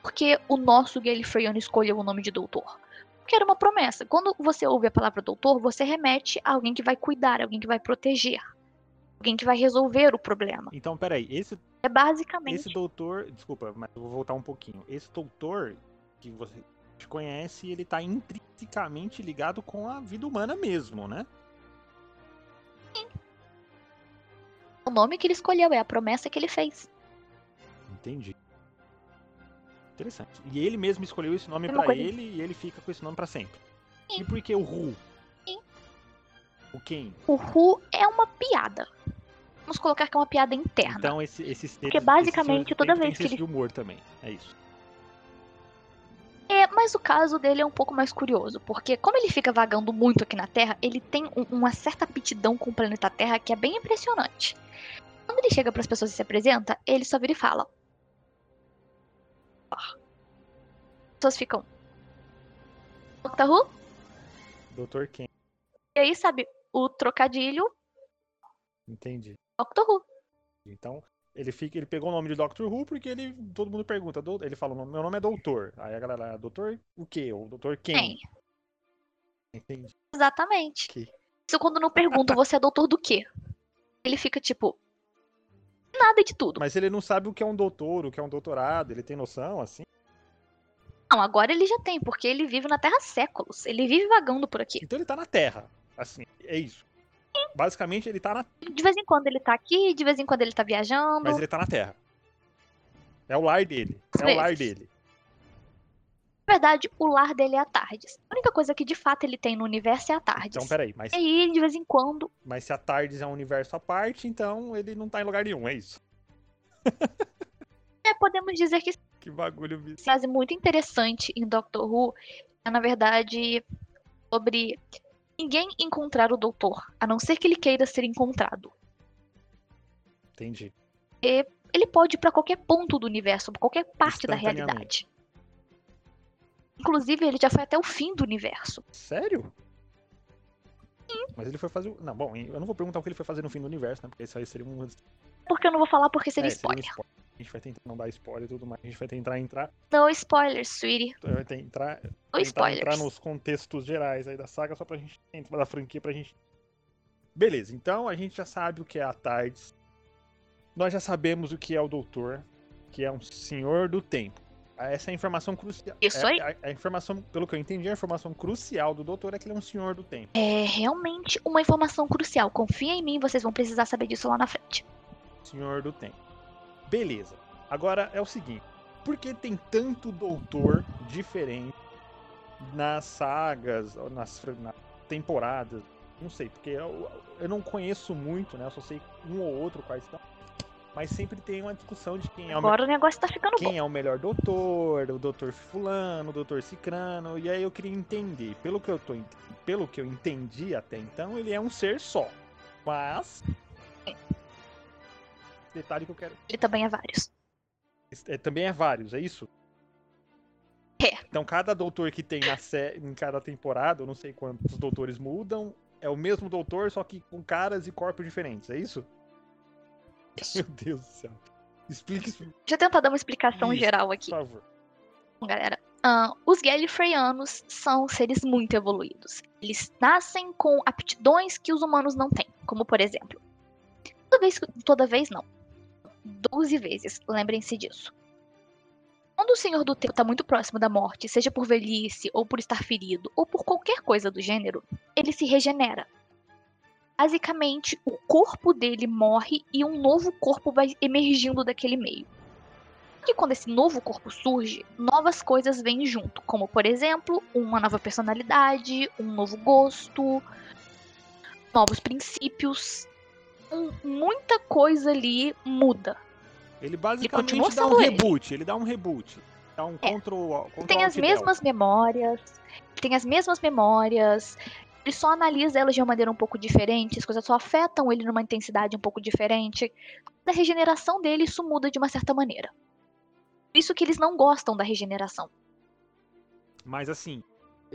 Porque o nosso Gallifreyano escolheu o nome de doutor. Porque era uma promessa. Quando você ouve a palavra doutor, você remete a alguém que vai cuidar, alguém que vai proteger. Alguém que vai resolver o problema. Então, peraí, esse, É basicamente. esse doutor. Desculpa, mas eu vou voltar um pouquinho. Esse doutor que você conhece, ele tá intrinsecamente ligado com a vida humana mesmo, né? Nome que ele escolheu, é a promessa que ele fez. Entendi. Interessante. E ele mesmo escolheu esse nome pra coisa- ele e ele fica com esse nome pra sempre. Sim. E por que o Ru? Sim. O quem? O Ru é uma piada. Vamos colocar que é uma piada interna. Então esse, esses Porque basicamente, do toda vez que ele- humor também. É isso. É, mas o caso dele é um pouco mais curioso, porque como ele fica vagando muito aqui na Terra, ele tem um- uma certa aptidão com o planeta Terra que é bem impressionante. Quando ele chega para as pessoas e se apresenta, ele só vira e fala. As pessoas ficam. Doctor Who? Doutor Ken. E aí, sabe, o trocadilho Entendi. Doctor Who. Então, ele fica, ele pegou o nome de Doctor Who porque ele todo mundo pergunta, "Dou-" ele fala, meu nome é Doutor. Aí a galera, Doutor o quê? Ou Doutor quem? Tem. Entendi. Exatamente. Que- Isso quando não perguntam, você é doutor do quê? Ele fica tipo. Nada de tudo. Mas ele não sabe o que é um doutor, o que é um doutorado, ele tem noção, assim? Não, agora ele já tem, porque ele vive na Terra há séculos. Ele vive vagando por aqui. Então ele tá na Terra. Assim, é isso. Basicamente, ele tá na. De vez em quando ele tá aqui, de vez em quando ele tá viajando. Mas ele tá na Terra. É o lar dele. É o lar dele. Na verdade, o lar dele é a Tardes. A única coisa que de fato ele tem no universo é a Tardes. Então, peraí, mas. E aí, de vez em quando. Mas se a Tardes é um universo à parte, então ele não tá em lugar nenhum, é isso. é, podemos dizer que. Que bagulho bicho. frase muito interessante em Doctor Who é, na verdade, sobre ninguém encontrar o doutor, a não ser que ele queira ser encontrado. Entendi. E ele pode ir pra qualquer ponto do universo, pra qualquer parte da realidade. Inclusive, ele já foi até o fim do universo. Sério? Sim. Mas ele foi fazer. Não, bom, eu não vou perguntar o que ele foi fazer no fim do universo, né? Porque isso aí seria um. Porque eu não vou falar porque seria, é, spoiler. seria um spoiler. A gente vai tentar não dar spoiler e tudo mais. A gente vai tentar entrar. No spoilers, sweetie. Vai tentar, no tentar entrar nos contextos gerais aí da saga, só pra gente. Da franquia pra gente. Beleza, então a gente já sabe o que é a Tardes. Nós já sabemos o que é o Doutor, que é um senhor do tempo. Essa é a informação crucial. Isso é, aí. A, a, informação, pelo que eu entendi, a informação crucial do doutor é que ele é um senhor do tempo. É realmente uma informação crucial. Confia em mim, vocês vão precisar saber disso lá na frente. Senhor do tempo. Beleza. Agora é o seguinte: por que tem tanto doutor diferente nas sagas, nas, nas temporadas? Não sei, porque eu, eu não conheço muito, né? Eu só sei um ou outro quais estão mas sempre tem uma discussão de quem é o Agora o negócio tá ficando quem bom. é o melhor doutor, o doutor fulano, o doutor cicrano, e aí eu queria entender, pelo que eu tô pelo que eu entendi até então, ele é um ser só. Mas detalhe que eu quero. Ele também é vários. É, também é vários, é isso? É. Então cada doutor que tem na sé... em cada temporada, eu não sei quantos doutores mudam, é o mesmo doutor, só que com caras e corpos diferentes, é isso? Meu Deus do céu. Explique isso. Deixa eu tentar dar uma explicação Isso, geral aqui. Por favor. Bom, galera, uh, os Gallifreyanos são seres muito evoluídos. Eles nascem com aptidões que os humanos não têm. Como, por exemplo, toda vez, toda vez não. Doze vezes, lembrem-se disso. Quando o Senhor do Tempo está muito próximo da morte, seja por velhice, ou por estar ferido, ou por qualquer coisa do gênero, ele se regenera basicamente o corpo dele morre e um novo corpo vai emergindo daquele meio. E quando esse novo corpo surge, novas coisas vêm junto, como por exemplo, uma nova personalidade, um novo gosto, novos princípios. Um, muita coisa ali muda. Ele basicamente ele dá um reboot, ele. ele dá um reboot. Dá um é. control, control Tem as mesmas memórias, tem as mesmas memórias, ele só analisa elas de uma maneira um pouco diferente, as coisas só afetam ele numa intensidade um pouco diferente. Na regeneração dele, isso muda de uma certa maneira. Por isso que eles não gostam da regeneração. Mas assim,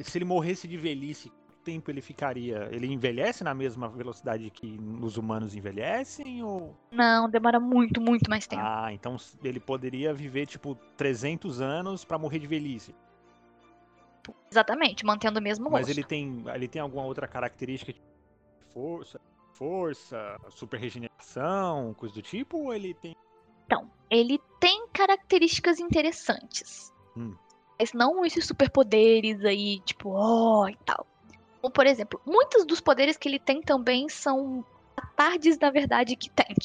se ele morresse de velhice, tempo ele ficaria? Ele envelhece na mesma velocidade que os humanos envelhecem ou Não, demora muito, muito mais tempo. Ah, então ele poderia viver tipo 300 anos para morrer de velhice. Exatamente, mantendo o mesmo Mas rosto. ele tem, ele tem alguma outra característica? Tipo, força, força, super regeneração, coisa do tipo? Ou ele tem. Então, ele tem características interessantes. Hum. Mas não esses superpoderes aí, tipo, ó, oh, e tal. Como, por exemplo, muitos dos poderes que ele tem também são tardes, na verdade, que tem.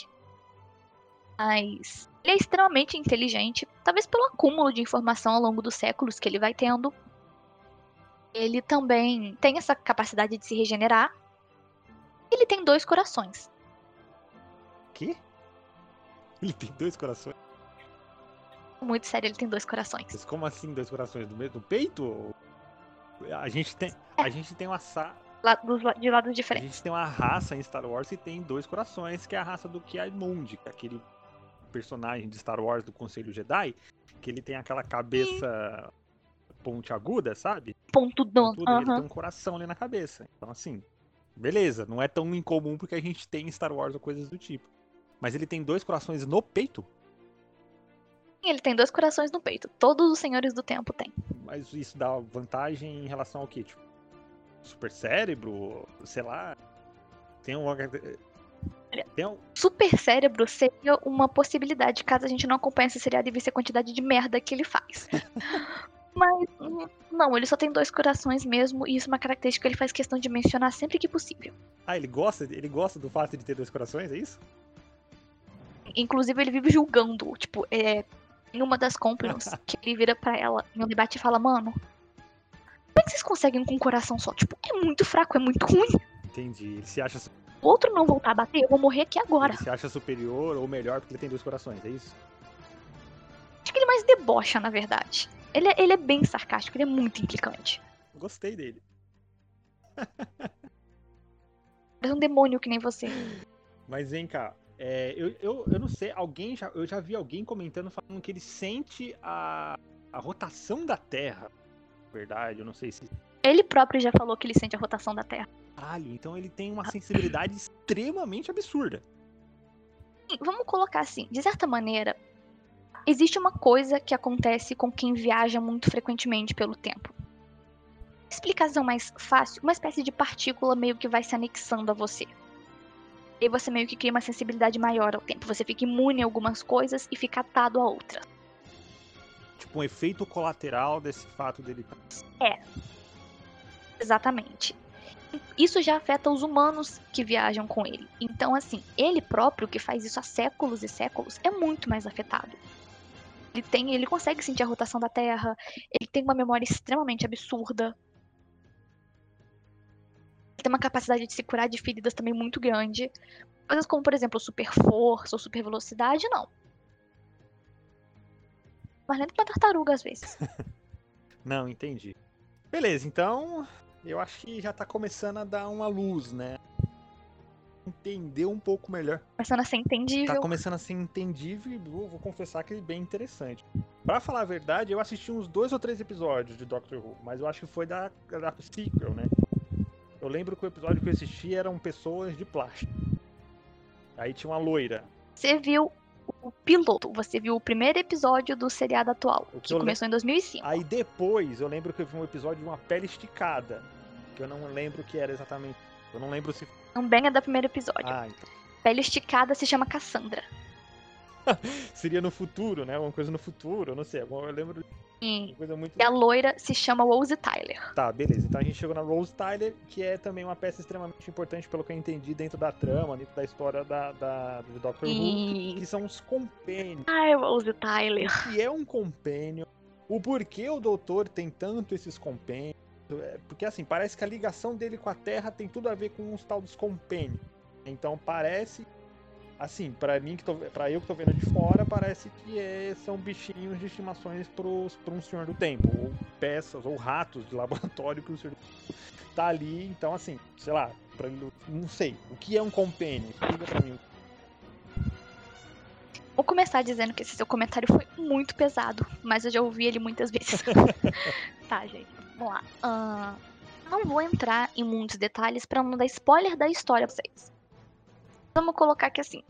Mas ele é extremamente inteligente, talvez pelo acúmulo de informação ao longo dos séculos que ele vai tendo ele também tem essa capacidade de se regenerar. Ele tem dois corações. Que? Ele tem dois corações? Muito sério, ele tem dois corações. Mas como assim dois corações? Do, do peito? A gente tem, a gente tem uma sa... La, dos, de lados diferentes. A gente tem uma raça em Star Wars que tem dois corações, que é a raça do Ki-Adi que é aquele personagem de Star Wars do Conselho Jedi, que ele tem aquela cabeça Sim ponte aguda, sabe? Ponto Uhum. Ele tem um coração ali na cabeça. Então, assim, beleza, não é tão incomum porque a gente tem em Star Wars ou coisas do tipo. Mas ele tem dois corações no peito? Sim, ele tem dois corações no peito. Todos os senhores do tempo têm. Mas isso dá vantagem em relação ao que? Tipo, super cérebro? Sei lá. Tem um. Tem um... Super cérebro seria uma possibilidade caso a gente não acompanhe esse seriado e visse a quantidade de merda que ele faz. *laughs* Mas não, ele só tem dois corações mesmo, e isso é uma característica que ele faz questão de mencionar sempre que possível. Ah, ele gosta, ele gosta do fato de ter dois corações, é isso? Inclusive, ele vive julgando, tipo, é, em uma das companions, *laughs* que ele vira pra ela em um debate e fala, mano, é que vocês conseguem com um coração só? Tipo, é muito fraco, é muito ruim. Entendi. Ele se acha, O outro não voltar a bater, eu vou morrer aqui agora. ele se acha superior ou melhor porque ele tem dois corações, é isso? Acho que ele mais debocha, na verdade. Ele é, ele é bem sarcástico, ele é muito implicante. Gostei dele. É um demônio que nem você. Mas vem cá, é, eu, eu, eu não sei, alguém já, eu já vi alguém comentando falando que ele sente a, a rotação da Terra. Verdade, eu não sei se. Ele próprio já falou que ele sente a rotação da Terra. Caralho, então ele tem uma sensibilidade extremamente absurda. Vamos colocar assim, de certa maneira, existe uma coisa que acontece com quem viaja muito frequentemente pelo tempo. Explicação mais fácil, uma espécie de partícula meio que vai se anexando a você. E você meio que cria uma sensibilidade maior ao tempo. Você fica imune a algumas coisas e fica atado a outras. Tipo, um efeito colateral desse fato dele. Exatamente. Isso já afeta os humanos que viajam com ele. Então, assim, ele próprio, que faz isso há séculos e séculos, é muito mais afetado. Ele tem, ele consegue sentir a rotação da Terra, ele tem uma memória extremamente absurda. Ele tem uma capacidade de se curar de feridas também muito grande. Coisas como, por exemplo, super força ou super velocidade, não. Mas lembra uma tartaruga às vezes. *laughs* Não, entendi. Beleza, então eu acho que já tá começando a dar uma luz, né? Entender um pouco melhor. Começando a ser entendível. Tá começando a ser entendível e vou, vou confessar que é bem interessante. Pra falar a verdade, eu assisti uns dois ou três episódios de Doctor Who, mas eu acho que foi da, da sequel, né? Eu lembro que o episódio que eu assisti eram pessoas de plástico. Aí tinha uma loira. Você viu o piloto, você viu o primeiro episódio do seriado atual, O que que começou em 2005. Aí depois eu lembro que eu vi um episódio de uma pele esticada. Que eu não lembro o que era exatamente. Eu não lembro se. Também é do primeiro episódio. Ah, então. Pele esticada se chama Cassandra. *laughs* Seria no futuro, né? Uma coisa no futuro, eu não sei. alguma- Eu lembro de E muito. a loira se chama Rose Tyler. Tá, beleza. Então a gente chegou na Rose Tyler, que é também uma peça extremamente importante, pelo que eu entendi, dentro da trama, dentro da história da, da, do Doctor Who, E. que são os compênios. Ai, Rose Tyler. Que é um compênio? O porquê o doutor tem tanto esses compênios? É, Porque assim, parece que a ligação dele com a Terra tem tudo a ver com os tal dos compênios. Então parece. Assim, pra mim que tô, pra eu que tô vendo de fora, parece que é- são bichinhos de estimações pros, pra um senhor do tempo, ou peças, ou ratos de *laughs* laboratório que o senhor do tempo tá ali. Então, assim, sei lá, pra, não sei. O que é um compênio? Explica pra mim. Vou começar dizendo que esse seu comentário foi muito pesado, mas eu já ouvi ele muitas vezes. *laughs* tá, gente. Vamos lá. Ahn, não vou entrar em muitos detalhes pra não dar spoiler da história pra vocês. Vamos colocar que assim,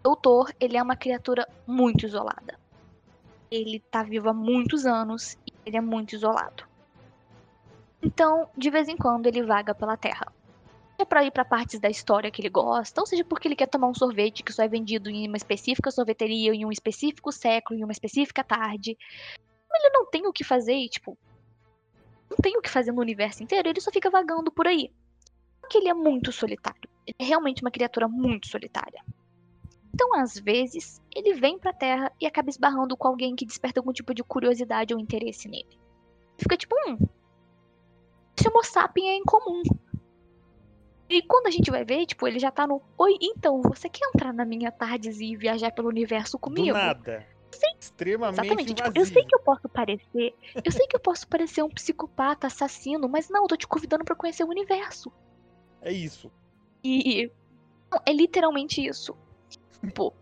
o doutor, ele é uma criatura muito isolada. Ele tá vivo há muitos anos e ele é muito isolado. Então, de vez em quando, ele vaga pela Terra. Seja pra ir pra partes da história que ele gosta, ou seja porque ele quer tomar um sorvete que só é vendido em uma específica sorveteria, em um específico século, em uma específica tarde. Ele não tem o que fazer tipo, não tem o que fazer no universo inteiro, ele só fica vagando por aí. Porque ele é muito solitário. Ele é realmente uma criatura muito solitária. Então, às vezes, ele vem pra Terra e acaba esbarrando com alguém que desperta algum tipo de curiosidade ou interesse nele. Fica tipo, hum, esse Homo sapien é incomum. E quando a gente vai ver, tipo, ele já tá no. Oi, então, você quer entrar na minha tardezinha e viajar pelo universo comigo? Do nada. Extremamente Exatamente. Tipo, eu sei que eu posso parecer. Eu sei que eu posso parecer um psicopata, assassino, mas não, eu tô te convidando pra conhecer o universo. É isso. E. É literalmente isso. Tipo.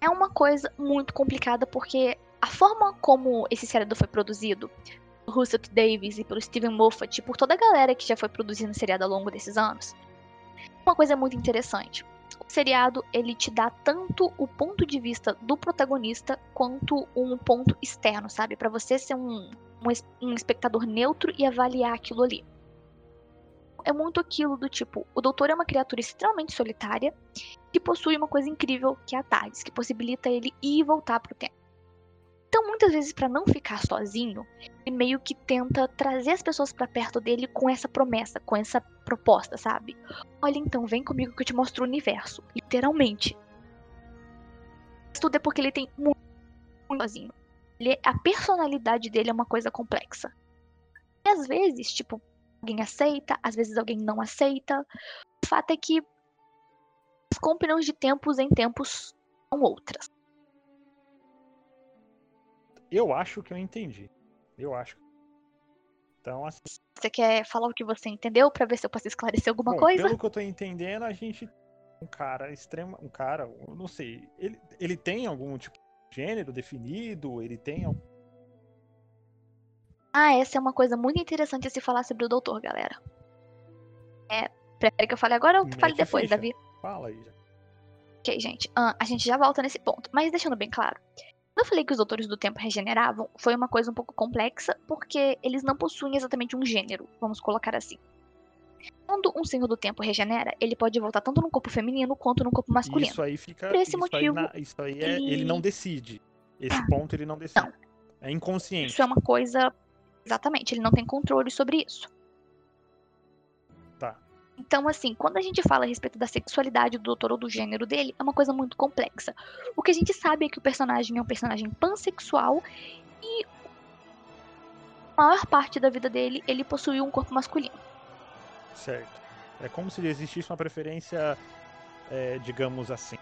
É uma coisa muito complicada porque a forma como esse seriado foi produzido, pelo Russell T. Davis e pelo Steven Moffat, e por toda a galera que já foi produzindo seriado ao longo desses anos, é uma coisa muito interessante. O seriado, ele te dá tanto o ponto de vista do protagonista quanto um ponto externo, sabe? Pra você ser um, um, um espectador neutro e avaliar aquilo ali é muito aquilo do tipo, o doutor é uma criatura extremamente solitária que possui uma coisa incrível que é a TARDIS, que possibilita ele ir e voltar pro tempo. Então, muitas vezes, para não ficar sozinho, ele meio que tenta trazer as pessoas para perto dele com essa promessa, com essa proposta, sabe? Olha, então, vem comigo que eu te mostro o universo. Literalmente. Isso tudo é porque ele tem muito, muito sozinho. Ele, a personalidade dele é uma coisa complexa. E às vezes, tipo, alguém aceita, às vezes alguém não aceita. O fato é que as combinam de tempos em tempos são outras. Eu acho que eu entendi. Eu acho. Então, assim. Você quer falar o que você entendeu para ver se eu posso esclarecer alguma bom, coisa? Pelo que eu tô entendendo, a gente um cara extremo, um cara, eu não sei, ele, ele tem algum tipo de gênero definido? Ele tem algum... Ah, essa é uma coisa muito interessante a se falar sobre o doutor, galera. É, prefere que eu fale agora ou que fale depois, ficha. Davi? Fala aí. Já. Ok, gente. Ah, a gente já volta nesse ponto. Mas deixando bem claro. Quando eu falei que os doutores do tempo regeneravam, foi uma coisa um pouco complexa, porque eles não possuem exatamente um gênero, vamos colocar assim. Quando um senhor do tempo regenera, ele pode voltar tanto no corpo feminino quanto no corpo masculino. Isso aí fica. Por esse isso motivo, Aí na- isso aí é. ele- Ele não decide. Esse ponto ele não decide. Não. É inconsciente. Isso é uma coisa. Exatamente, ele não tem controle sobre isso. Tá. Então, assim, quando a gente fala a respeito da sexualidade do doutor ou do gênero dele, é uma coisa muito complexa. O que a gente sabe é que o personagem é um personagem pansexual e a maior parte da vida dele ele possuiu um corpo masculino. Certo. É como se existisse uma preferência, é, digamos assim,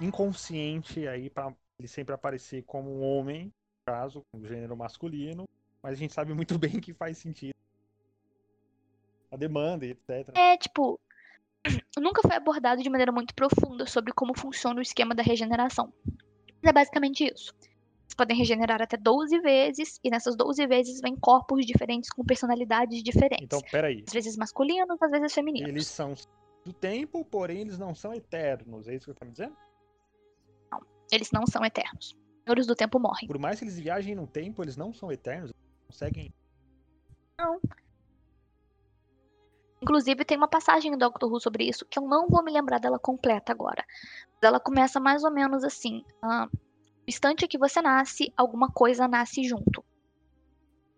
inconsciente aí para ele sempre aparecer como um homem, caso, com gênero masculino, mas a gente sabe muito *laughs* bem que faz sentido. A demanda e etc. É, tipo, *clears throat* nunca foi abordado de maneira muito profunda sobre como funciona o esquema da regeneração. Mas é basicamente isso. Eles podem regenerar até 12 vezes, e nessas 12 vezes vem corpos diferentes com personalidades diferentes. Então, peraí. Às vezes masculinos, às vezes femininos. Eles são do tempo, porém eles não são eternos. É isso que eu tô me dizendo? Eles não são eternos. Os senhores do tempo morrem. Por mais que eles viajem no tempo, eles não são eternos. Eles conseguem. Inclusive, tem uma passagem em Doctor Who sobre isso, que eu não vou me lembrar dela completa agora. Ela começa mais ou menos assim. ah, no instante que você nasce, alguma coisa nasce junto.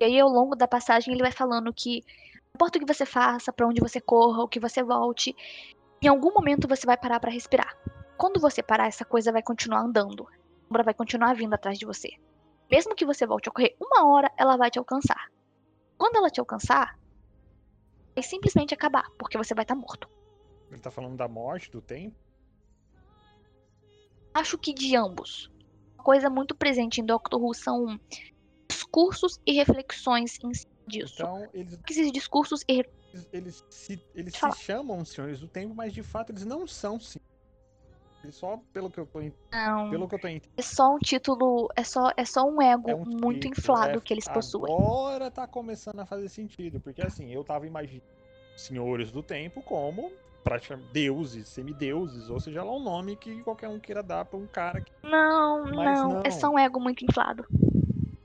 E aí, ao longo da passagem, ele vai falando que não importa o que você faça, pra onde você corra, o que você volte, em algum momento você vai parar pra respirar. Quando você parar, essa coisa vai continuar andando. A sombra vai continuar vindo atrás de você. Mesmo que você volte a correr uma hora, ela vai te alcançar. Quando ela te alcançar, vai simplesmente acabar, porque você vai estar morto. Ele tá falando da morte, do tempo. Acho que de ambos. Uma coisa muito presente em Doctor Who são discursos e reflexões em cima disso. Então, eles, esses discursos e eles, se, eles se chamam senhores do tempo, mas de fato eles não são sim. Eles só pelo que eu tô, não, pelo que eu tô entendendo. é só um título, é só, é só um ego É um muito título, inflado é, que eles possuem. Agora tá começando a fazer sentido, porque assim, eu tava imaginando senhores do tempo como praticamente deuses, semideuses, ou seja lá um nome que qualquer um queira dar pra um cara que Não, Mas não, é só um ego muito inflado.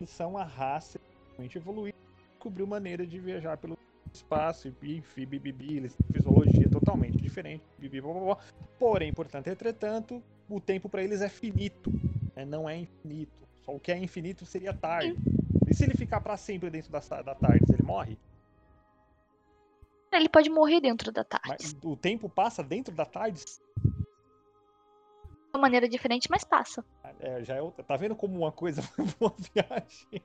são a raça realmente evoluída, descobriu maneira de viajar pelo espaço, e enfim, bibibi, eles têm fisiologia totalmente diferente, bibi, blá, blá, blá. porém, portanto, entretanto, o tempo para eles é finito, né? não é infinito. Só o que é infinito seria tarde. E se ele ficar para sempre dentro da, da tarde, ele morre? Ele pode morrer dentro da tarde. Mas o tempo passa dentro da tarde? De uma maneira diferente, mas passa. É, já é outra. Tá vendo como uma coisa *laughs* foi uma viagem?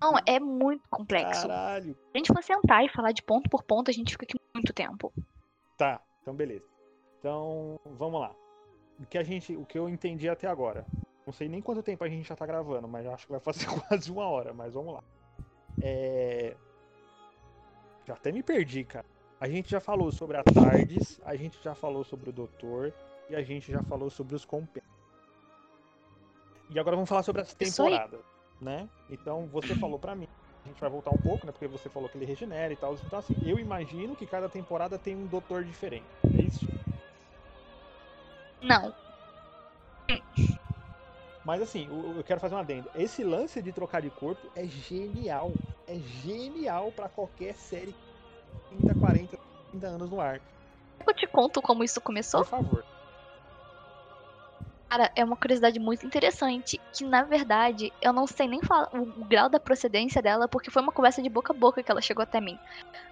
Não, é muito complexo. Caralho. Se a gente for sentar e falar de ponto por ponto, a gente fica aqui muito tempo. Tá, então beleza. Então, vamos lá. O que a gente, o que eu entendi até agora. Não sei nem quanto tempo a gente já tá gravando, mas acho que vai fazer *laughs* quase uma hora, mas vamos lá. É... Já até me perdi, cara. A gente já falou sobre a Tardes, a gente já falou sobre o Doutor e a gente já falou sobre os compêndios. E agora vamos falar sobre as temporadas, né? Então, você falou pra mim. A gente vai voltar um pouco, né? Porque você falou que ele regenera e tal. Então, assim, eu imagino que cada temporada tem um doutor diferente. É isso? Não. Mas assim, eu quero fazer um adendo. Esse lance de trocar de corpo é genial. É genial pra qualquer série que 30, 40, 30 anos no ar. Eu te conto como isso começou. Por favor. Cara, é uma curiosidade muito interessante, que na verdade eu não sei nem falar o, grau da procedência dela, porque foi uma conversa de boca a boca que ela chegou até mim.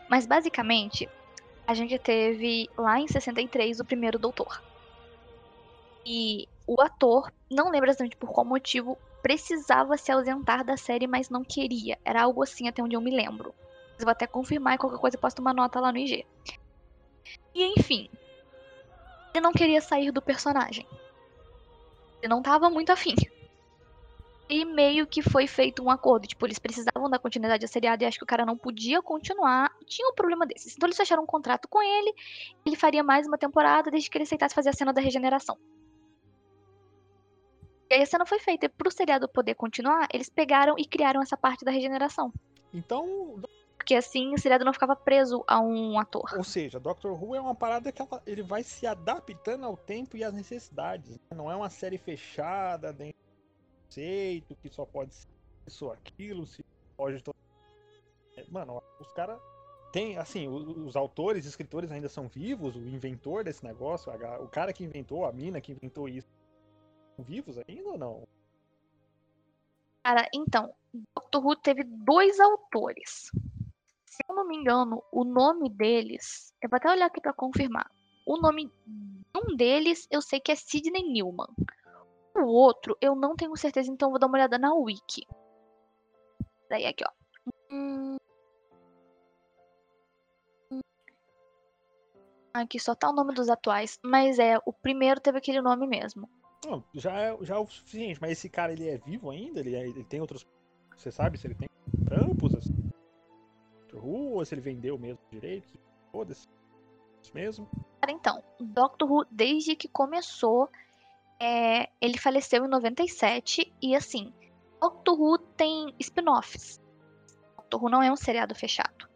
Mas basicamente, a gente teve lá em 63 o primeiro doutor. E o ator, não lembro exatamente por qual motivo, precisava se ausentar da série, mas não queria. Era algo assim até onde eu me lembro. Eu vou até confirmar e qualquer coisa eu posso tomar nota lá no IG. E enfim, ele não queria sair do personagem. Ele não tava muito afim. E meio que foi feito um acordo. Tipo, eles precisavam da continuidade da seriado e acho que o cara não podia continuar. Tinha um problema desses. Então eles fecharam um contrato com ele. Ele faria mais uma temporada desde que ele aceitasse fazer a cena da regeneração. E aí a cena foi feita. E pro seriado poder continuar, eles pegaram e criaram essa parte da regeneração. Então, porque assim o seriado não ficava preso a um ator. Ou seja, Doctor Who é uma parada que ela, ele vai se adaptando ao tempo e às necessidades. Né? Não é uma série fechada, dentro do conceito, que só pode ser isso ou aquilo, se pode. É, mano, os caras. Tem, assim, os, autores, escritores ainda são vivos, o inventor desse negócio, o cara que inventou, a mina que inventou isso, são vivos ainda ou não? Cara, então, Doctor Who teve dois autores eu não me engano, o nome deles. Eu vou até olhar aqui para confirmar. O nome de um deles eu sei que é Sidney Newman. O outro eu não tenho certeza, então vou dar uma olhada na wiki. Daí aqui, ó. Hum... Aqui só tá o nome dos atuais, mas é, o primeiro teve aquele nome mesmo. Não, já, é, já é o suficiente, mas esse cara ele é vivo ainda? Ele, é, ele tem outros. Você sabe se ele tem trampos? Assim? Doctor Who, ou se ele vendeu mesmo direitos, foda-se. Isso mesmo? Cara, então, Doctor Who, desde que começou, é, ele faleceu em 97, e assim, Doctor Who tem spin-offs. Doctor Who não é um seriado fechado.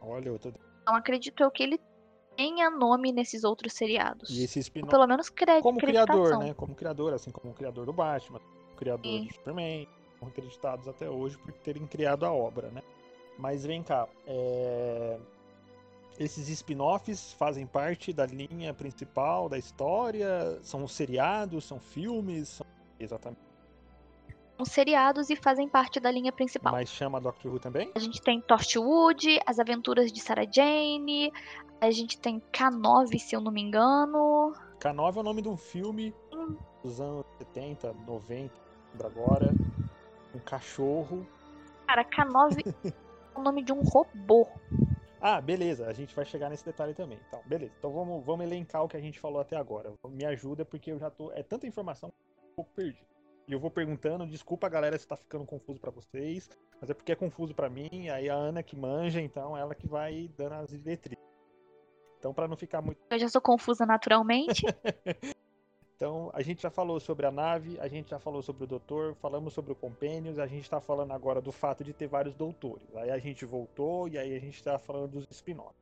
Olha, eu tô... Então acredito eu que ele tenha nome nesses outros seriados. E esse spin-off... Pelo menos cre... Como criador, né? Como criador, assim como o criador do Batman, o criador Sim. do Superman, acreditados até hoje por terem criado a obra, né? Mas vem cá, é... esses spin-offs fazem parte da linha principal da história? São seriados, são filmes? São... Exatamente. São seriados e fazem parte da linha principal. Mas chama Doctor Who também? A gente tem Torchwood, As Aventuras de Sarah Jane, a gente tem K9, se eu não me engano. K9 é o nome de um filme hum. dos anos 70, 90, agora. Um cachorro. Cara, K9 *laughs* o nome de um robô. Ah, beleza, a gente vai chegar nesse detalhe também. Então, beleza. Então vamos, vamos elencar o que a gente falou até agora. Me ajuda porque eu já tô. É tanta informação que eu tô um pouco perdido. E eu vou perguntando, desculpa galera se tá ficando confuso para vocês, mas é porque é confuso para mim, aí a Ana que manja, então ela que vai dando as diretrizes. Então, para não ficar muito. Eu já sou confusa naturalmente. *laughs* Então, a gente já falou sobre a nave, a gente já falou sobre o doutor, falamos sobre o Companions, a gente está falando agora do fato de ter vários doutores. Aí a gente voltou e aí a gente está falando dos spin-offs.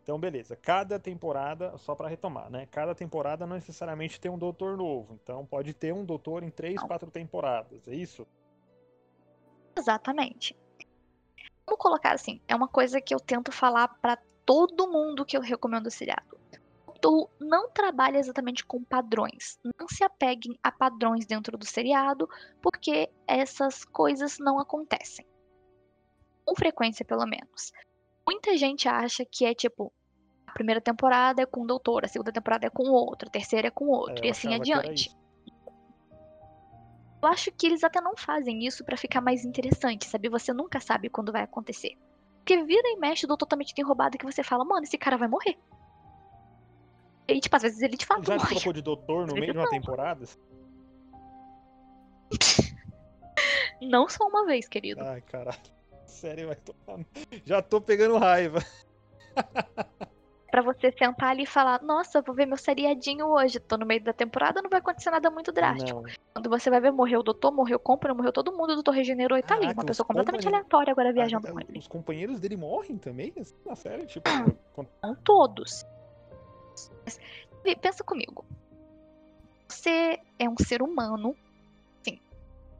Então, beleza. Cada temporada, só para retomar, né? Cada temporada não necessariamente tem um doutor novo. Então, pode ter um doutor em três, quatro temporadas. É isso? Exatamente. Vamos colocar assim, é uma coisa que eu tento falar para todo mundo que eu recomendo o seriado. Doctor não trabalha exatamente com padrões. Não se apeguem a padrões dentro do seriado, porque essas coisas não acontecem. Com frequência, pelo menos. Muita gente acha que é tipo. A primeira temporada é com um doutor, a segunda temporada é com outro, a terceira é com outro, é, e assim adiante. Eu acho que eles até não fazem isso para ficar mais interessante, sabe? Você nunca sabe quando vai acontecer. Porque vira e mexe do totalmente tem roubado que você fala, mano, esse cara vai morrer. E, tipo, às vezes ele de fato Já morre. trocou de doutor no meio de uma temporada? *laughs* Não só uma vez, querido. Ai, caralho. Sério, vai tomar. Já tô pegando raiva. *laughs* pra você sentar ali e falar, nossa, vou ver meu seriadinho hoje. Tô no meio da temporada, não vai acontecer nada muito drástico. Não. Quando você vai ver, morreu o doutor, morreu o compra, morreu todo mundo, o doutor regenerou e tá ali. Uma pessoa completamente aleatória agora viajando ah, com ele. Os companheiros dele morrem também? Na série? Tipo. Não todos. Mas, pensa comigo. Você é um ser humano, sim,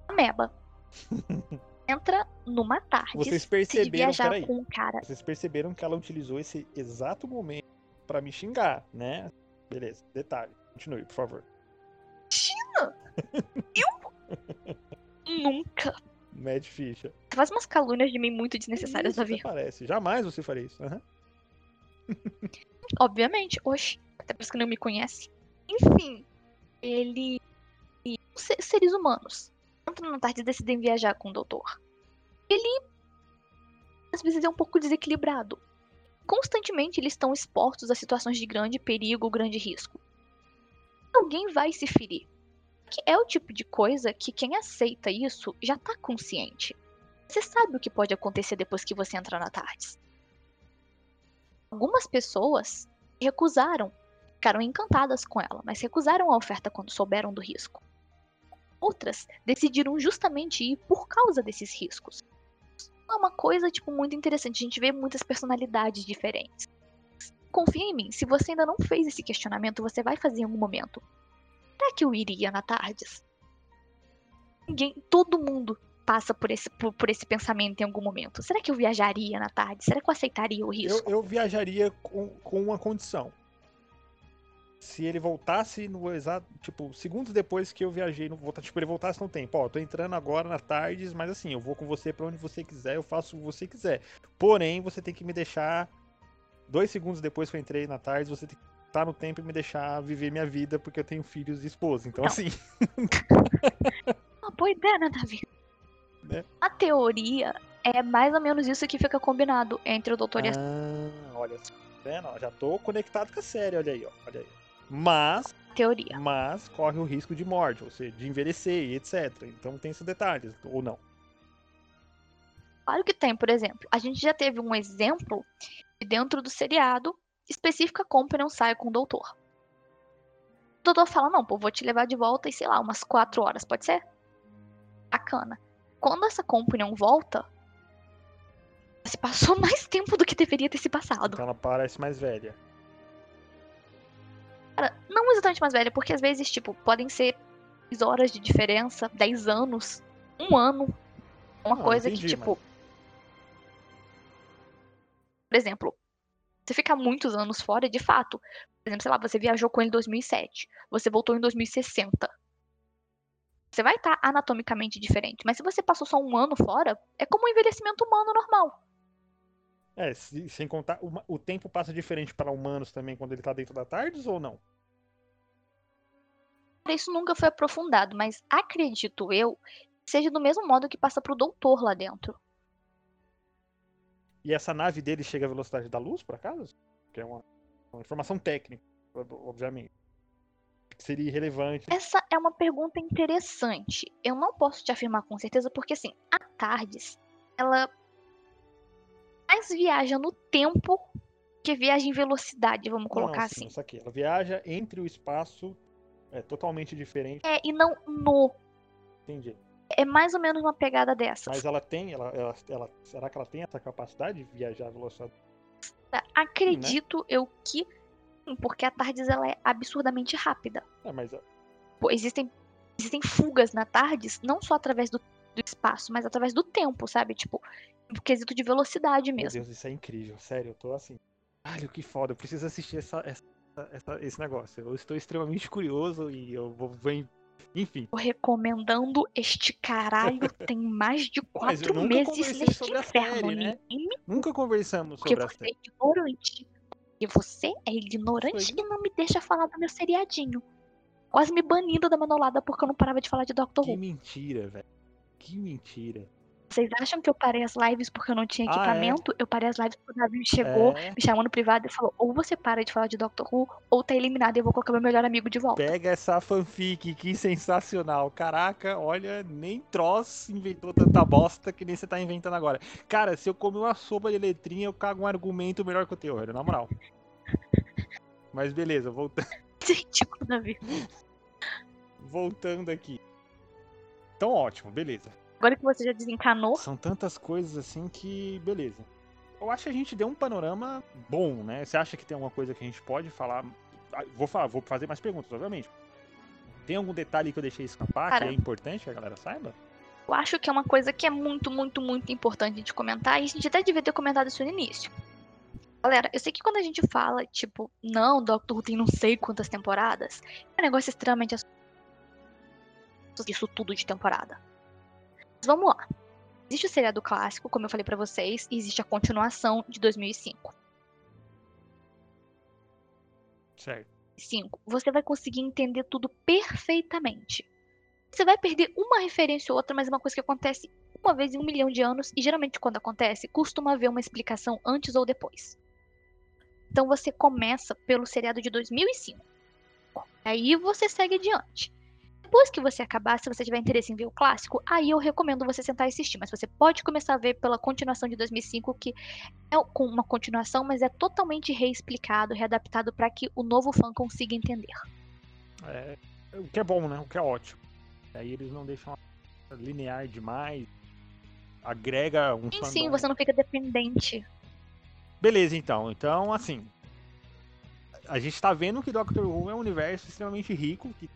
ameba. *laughs* Entra numa tarde. Vocês perceberam, viajar peraí, com um cara. Vocês perceberam que ela utilizou esse exato momento para me xingar, né? Beleza, detalhe. Continue, por favor. *laughs* Eu? Nunca. Mad ficha. Tu faz umas calúnias de mim muito desnecessárias, Davi. Parece. Jamais você faria isso. Aham. *laughs* Obviamente, oxe. Até isso que não me conhece. Enfim, ele. e seres humanos entram na tarde decidem viajar com o doutor. Ele. Às vezes é um pouco desequilibrado. Constantemente eles estão expostos a situações de grande perigo, grande risco. Alguém vai se ferir. Que é o tipo de coisa que quem aceita isso já tá consciente. Você sabe o que pode acontecer depois que você entrar na tarde. Algumas pessoas recusaram, ficaram encantadas com ela, mas recusaram a oferta quando souberam do risco. Outras decidiram justamente ir por causa desses riscos. É uma coisa tipo muito interessante, a gente vê muitas personalidades diferentes. Confia em mim, se você ainda não fez esse questionamento, você vai fazer em algum momento. Será que eu iria na Tardes? Ninguém, todo mundo passa por esse, por, por esse pensamento em algum momento. Será que eu viajaria na tarde? Será que eu aceitaria o Eu, risco? eu viajaria com, com uma condição. Se ele voltasse no exato. Tipo, segundos depois que eu viajei, volta- tipo, ele voltasse no tempo. Ó, tô entrando agora na tardes, mas assim, eu vou com você pra onde você quiser, eu faço o que você quiser. Porém, você tem que me deixar. Dois segundos depois que eu entrei na tarde, você tem que estar no tempo e me deixar viver minha vida, porque eu tenho filhos e esposa. Então, Não. assim. *laughs* Uma boa ideia, né, Davi? Né? A teoria é mais ou menos isso que fica combinado entre o doutor e a Ah, olha. Tá vendo? Já tô conectado com a série, olha aí, ó. Olha aí. Mas teoria. mas corre o risco de morte, ou seja, de envelhecer e etc. Então tem esses detalhes, ou não. Claro que tem, por exemplo. A gente já teve um exemplo de dentro do seriado específica Company sai com o doutor. O doutor fala, não, pô, vou te levar de volta em, sei lá, umas quatro horas, pode ser? Bacana. Quando essa Companion volta, se passou *laughs* mais tempo do que deveria ter se passado. Então ela parece mais velha. Cara, não exatamente mais velha, porque às vezes, tipo, podem ser 10 horas de diferença, 10 anos, um ano. Uma Não, coisa entendi, que, tipo. Por exemplo, você ficar muitos anos fora, de fato. Por exemplo, sei lá, você viajou com ele em 2007, você voltou em 2060. Você vai estar anatomicamente diferente, mas se você passou só um ano fora, é como um envelhecimento humano normal. É, se- sem contar, o, o tempo passa diferente para humanos também quando ele tá dentro da Tardes ou não? Isso nunca foi aprofundado, mas acredito eu que seja do mesmo modo que passa pro doutor lá dentro. E essa nave dele chega à velocidade da luz, por acaso? Que é uma, uma informação técnica, ob- obviamente. Seria irrelevante. Essa é uma pergunta interessante. Eu não posso te afirmar com certeza, porque assim, a Tardes, ela mais viaja no tempo que viaja em velocidade, vamos Não, colocar sim, assim. Isso aqui. Ela viaja entre o espaço é totalmente diferente. É, e não no. Entendi. É mais ou menos uma pegada dessas. Mas ela tem, ela, ela, ela- será que ela tem essa capacidade de viajar velocidade? Acredito eu que porque a Tardes ela é absurdamente rápida. É, mas Pô, existem, existem fugas na Tardes, não só através do, do espaço, mas através do tempo, sabe? Tipo, no quesito de velocidade Meu mesmo. Deus, isso é incrível. Sério, eu tô assim. Caralho, que foda. Eu preciso assistir essa, essa, essa- esse negócio. Eu estou extremamente curioso e eu vou. vou- Enfim. Tô recomendando este caralho tem mais de *laughs* quatro meses neste inferno, série, né? Nini, Nunca conversamos porque sobre a você série. é ignorante. E você é ignorante Sou e não me deixa falar do meu seriadinho. Quase me banindo da manolada porque eu não parava de falar de Doctor Que Who. mentira, velho. Que mentira. Vocês acham que eu parei as lives porque eu não tinha Ah, é? equipamento? Eu parei as lives porque o Davi chegou, É, me chamou no privado e falou: ou você para de falar de Doctor Who, ou tá eliminado e eu vou colocar meu melhor amigo de volta. pega essa fanfic, que sensacional. Caraca, olha, nem Tross inventou tanta bosta que nem você tá inventando agora. Cara, se eu comer uma sopa de letrinha, eu cago um argumento melhor que o teu, na moral. *laughs* Mas beleza, voltando. *laughs* Gente, o Davi. voltando aqui. Então, ótimo, beleza. Agora que você já desencanou, São tantas coisas assim que. Beleza. Eu acho que a gente deu um panorama bom, né? Você acha que tem alguma coisa que a gente pode falar? Ah, Vou, falar, vou fazer mais perguntas, obviamente. Tem algum detalhe que eu deixei escapar Cara. que é importante que a galera saiba? eu acho que é uma coisa que é muito, muito, muito importante de comentar, e a gente até devia ter comentado isso no início. Galera, eu sei que quando a gente fala, tipo, não, Doctor Who tem não sei quantas temporadas, é um negócio extremamente assustador. isso tudo de temporada. Mas vamos lá. Existe o seriado clássico, como eu falei pra vocês, e existe a continuação de 2005. Certo. 5, você vai conseguir entender tudo perfeitamente. Você vai perder uma referência ou outra, mas é uma coisa que acontece uma vez em um milhão de anos, e geralmente quando acontece, costuma haver uma explicação antes ou depois. Então você começa pelo seriado de 2005. Aí você segue adiante. Depois que você acabar, se você tiver interesse em ver o clássico, aí eu recomendo você sentar e assistir. Mas você pode começar a ver pela continuação de 2005, que é com uma continuação, mas é totalmente reexplicado, readaptado para que o novo fã consiga entender. É, o que é bom, né? O que é ótimo. Aí eles não deixam linear demais. Agrega um Sim, sim, você não fica dependente. Beleza, então. Então, assim. A gente tá vendo que Doctor Who é um universo extremamente rico, que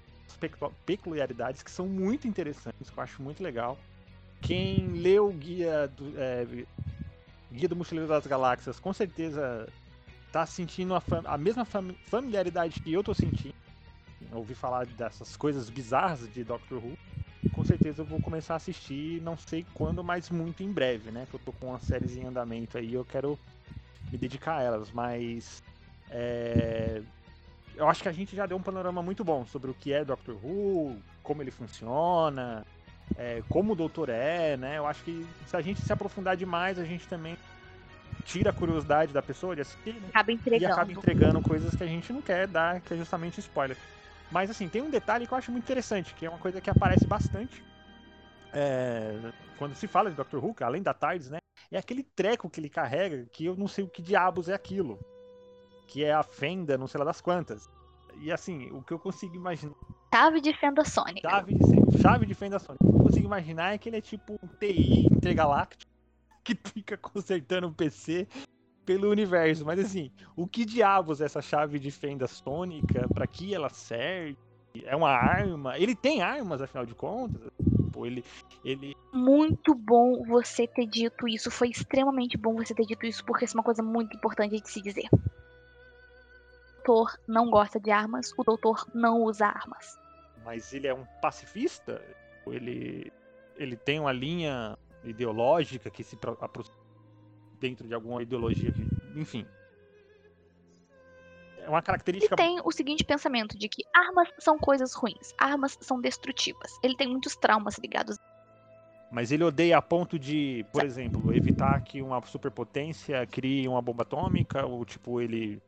peculiaridades que são muito interessantes, que eu acho muito legal. Quem leu o guia do, é, guia do Mochileiro das Galáxias, com certeza tá sentindo a, fam a mesma fam familiaridade que eu tô sentindo. Ouvi falar dessas coisas bizarras de Doctor Who. Com certeza eu vou começar a assistir, não sei quando, mas muito em breve, né? Que eu tô com uma séries em andamento aí, eu quero me dedicar a elas, mas é, eu acho que a gente já deu um panorama muito bom sobre o que é Doctor Who, como ele funciona, é, como o Doutor é, né? Eu acho que se a gente se aprofundar demais, a gente também tira a curiosidade da pessoa de assistir né? Acaba e entregando. acaba entregando coisas que a gente não quer dar, que é justamente spoiler. Mas assim, tem um detalhe que eu acho muito interessante, que é uma coisa que aparece bastante é, quando se fala de Doctor Who, além da TARDIS, né? É aquele treco que ele carrega, que eu não sei o que diabos é aquilo. Que é a fenda, não sei lá das quantas. E assim, o que eu consigo imaginar. Chave de fenda sônica. Chave de, chave de fenda sônica. O que eu consigo imaginar é que ele é tipo um TI intergaláctico *laughs* que fica consertando o PC pelo universo. Mas assim, o que diabos é essa chave de fenda sônica? Pra que ela serve? É uma arma? Ele tem armas, afinal de contas? Pô, ele, ele Muito bom você ter dito isso. Foi extremamente bom você ter dito isso, porque isso é uma coisa muito importante de se dizer. O doutor não gosta de armas, o doutor não usa armas. mas ele é um pacifista? Ele, ele tem uma linha ideológica que se pro- aproxima dentro de alguma ideologia, que, enfim. É uma Ele característica. tem o seguinte pensamento de que armas são coisas ruins, armas são destrutivas. Ele tem muitos traumas ligados. Mas ele odeia a ponto de, por exemplo, evitar que uma superpotência crie uma bomba atômica, ou tipo, ele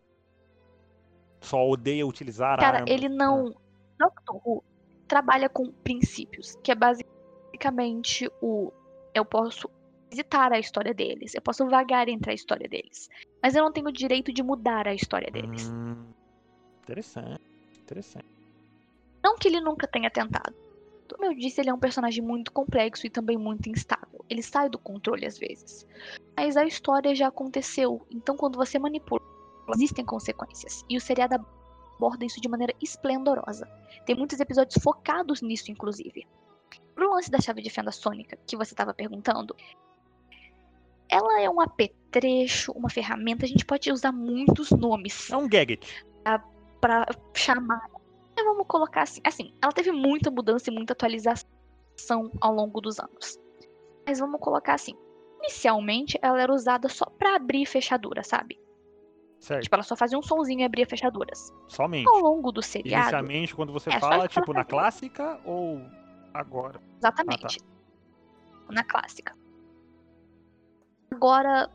só odeia utilizar Cara, armas. ele não. Doctor Who trabalha com princípios, que é basicamente o. Eu posso visitar a história deles, eu posso vagar entre a história deles. Mas eu não tenho o direito de mudar a história deles. Hum, interessante, interessante. Não que ele nunca tenha tentado. Como eu disse, ele é um personagem muito complexo e também muito instável. Ele sai do controle às vezes. Mas a história já aconteceu, então quando você manipula, existem consequências. E o seriado aborda isso de maneira esplendorosa. Tem muitos episódios focados nisso, inclusive. Pro lance da chave de fenda sônica, que você estava perguntando, ela é um apetrecho, uma ferramenta, a gente pode usar muitos nomes É um gadget. pra chamar. Então, vamos colocar assim, assim, ela teve muita mudança e muita atualização ao longo dos anos. Mas vamos colocar assim, inicialmente ela era usada só pra abrir fechadura, sabe? Certo. Tipo, ela só fazia um sonzinho e abria fechaduras. Somente. Ao longo do seriado, Inicialmente, quando você É, fala, tipo, na clássica ou agora? exatamente. Na clássica. Agora,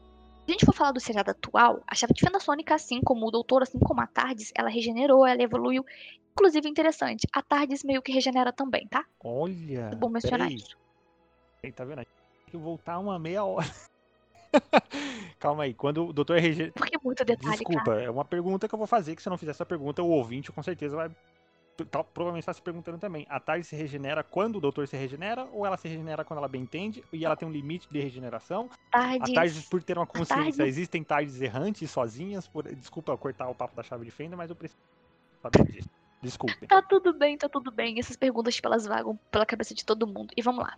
se a gente for falar do seriado atual, a chave de fenda sônica, assim como o doutor, assim como a TARDIS, ela regenerou, ela evoluiu. Inclusive, interessante, a TARDIS meio que regenera também, tá? Olha. É bom mencionar peraí. isso. Aí, tá vendo? Tem que voltar uma meia hora. *laughs* Calma aí, quando o doutor RG. Porque muito detalhe, Desculpa, cara. é uma pergunta que eu vou fazer, que se eu não fizer essa pergunta, o ouvinte com certeza vai. tá- provavelmente está se perguntando também. A tarde se regenera quando o doutor se regenera, ou ela se regenera quando ela bem entende, e ela tem um limite de regeneração? A Tardes. tarde, por ter uma consciência, tarde- existem tardes errantes sozinhas? Por... Desculpa cortar o papo da chave de fenda, mas eu preciso saber disso. Desculpe. Tá tudo bem, tá tudo bem. Essas perguntas, tipo, elas vagam pela cabeça de todo mundo. E vamos lá.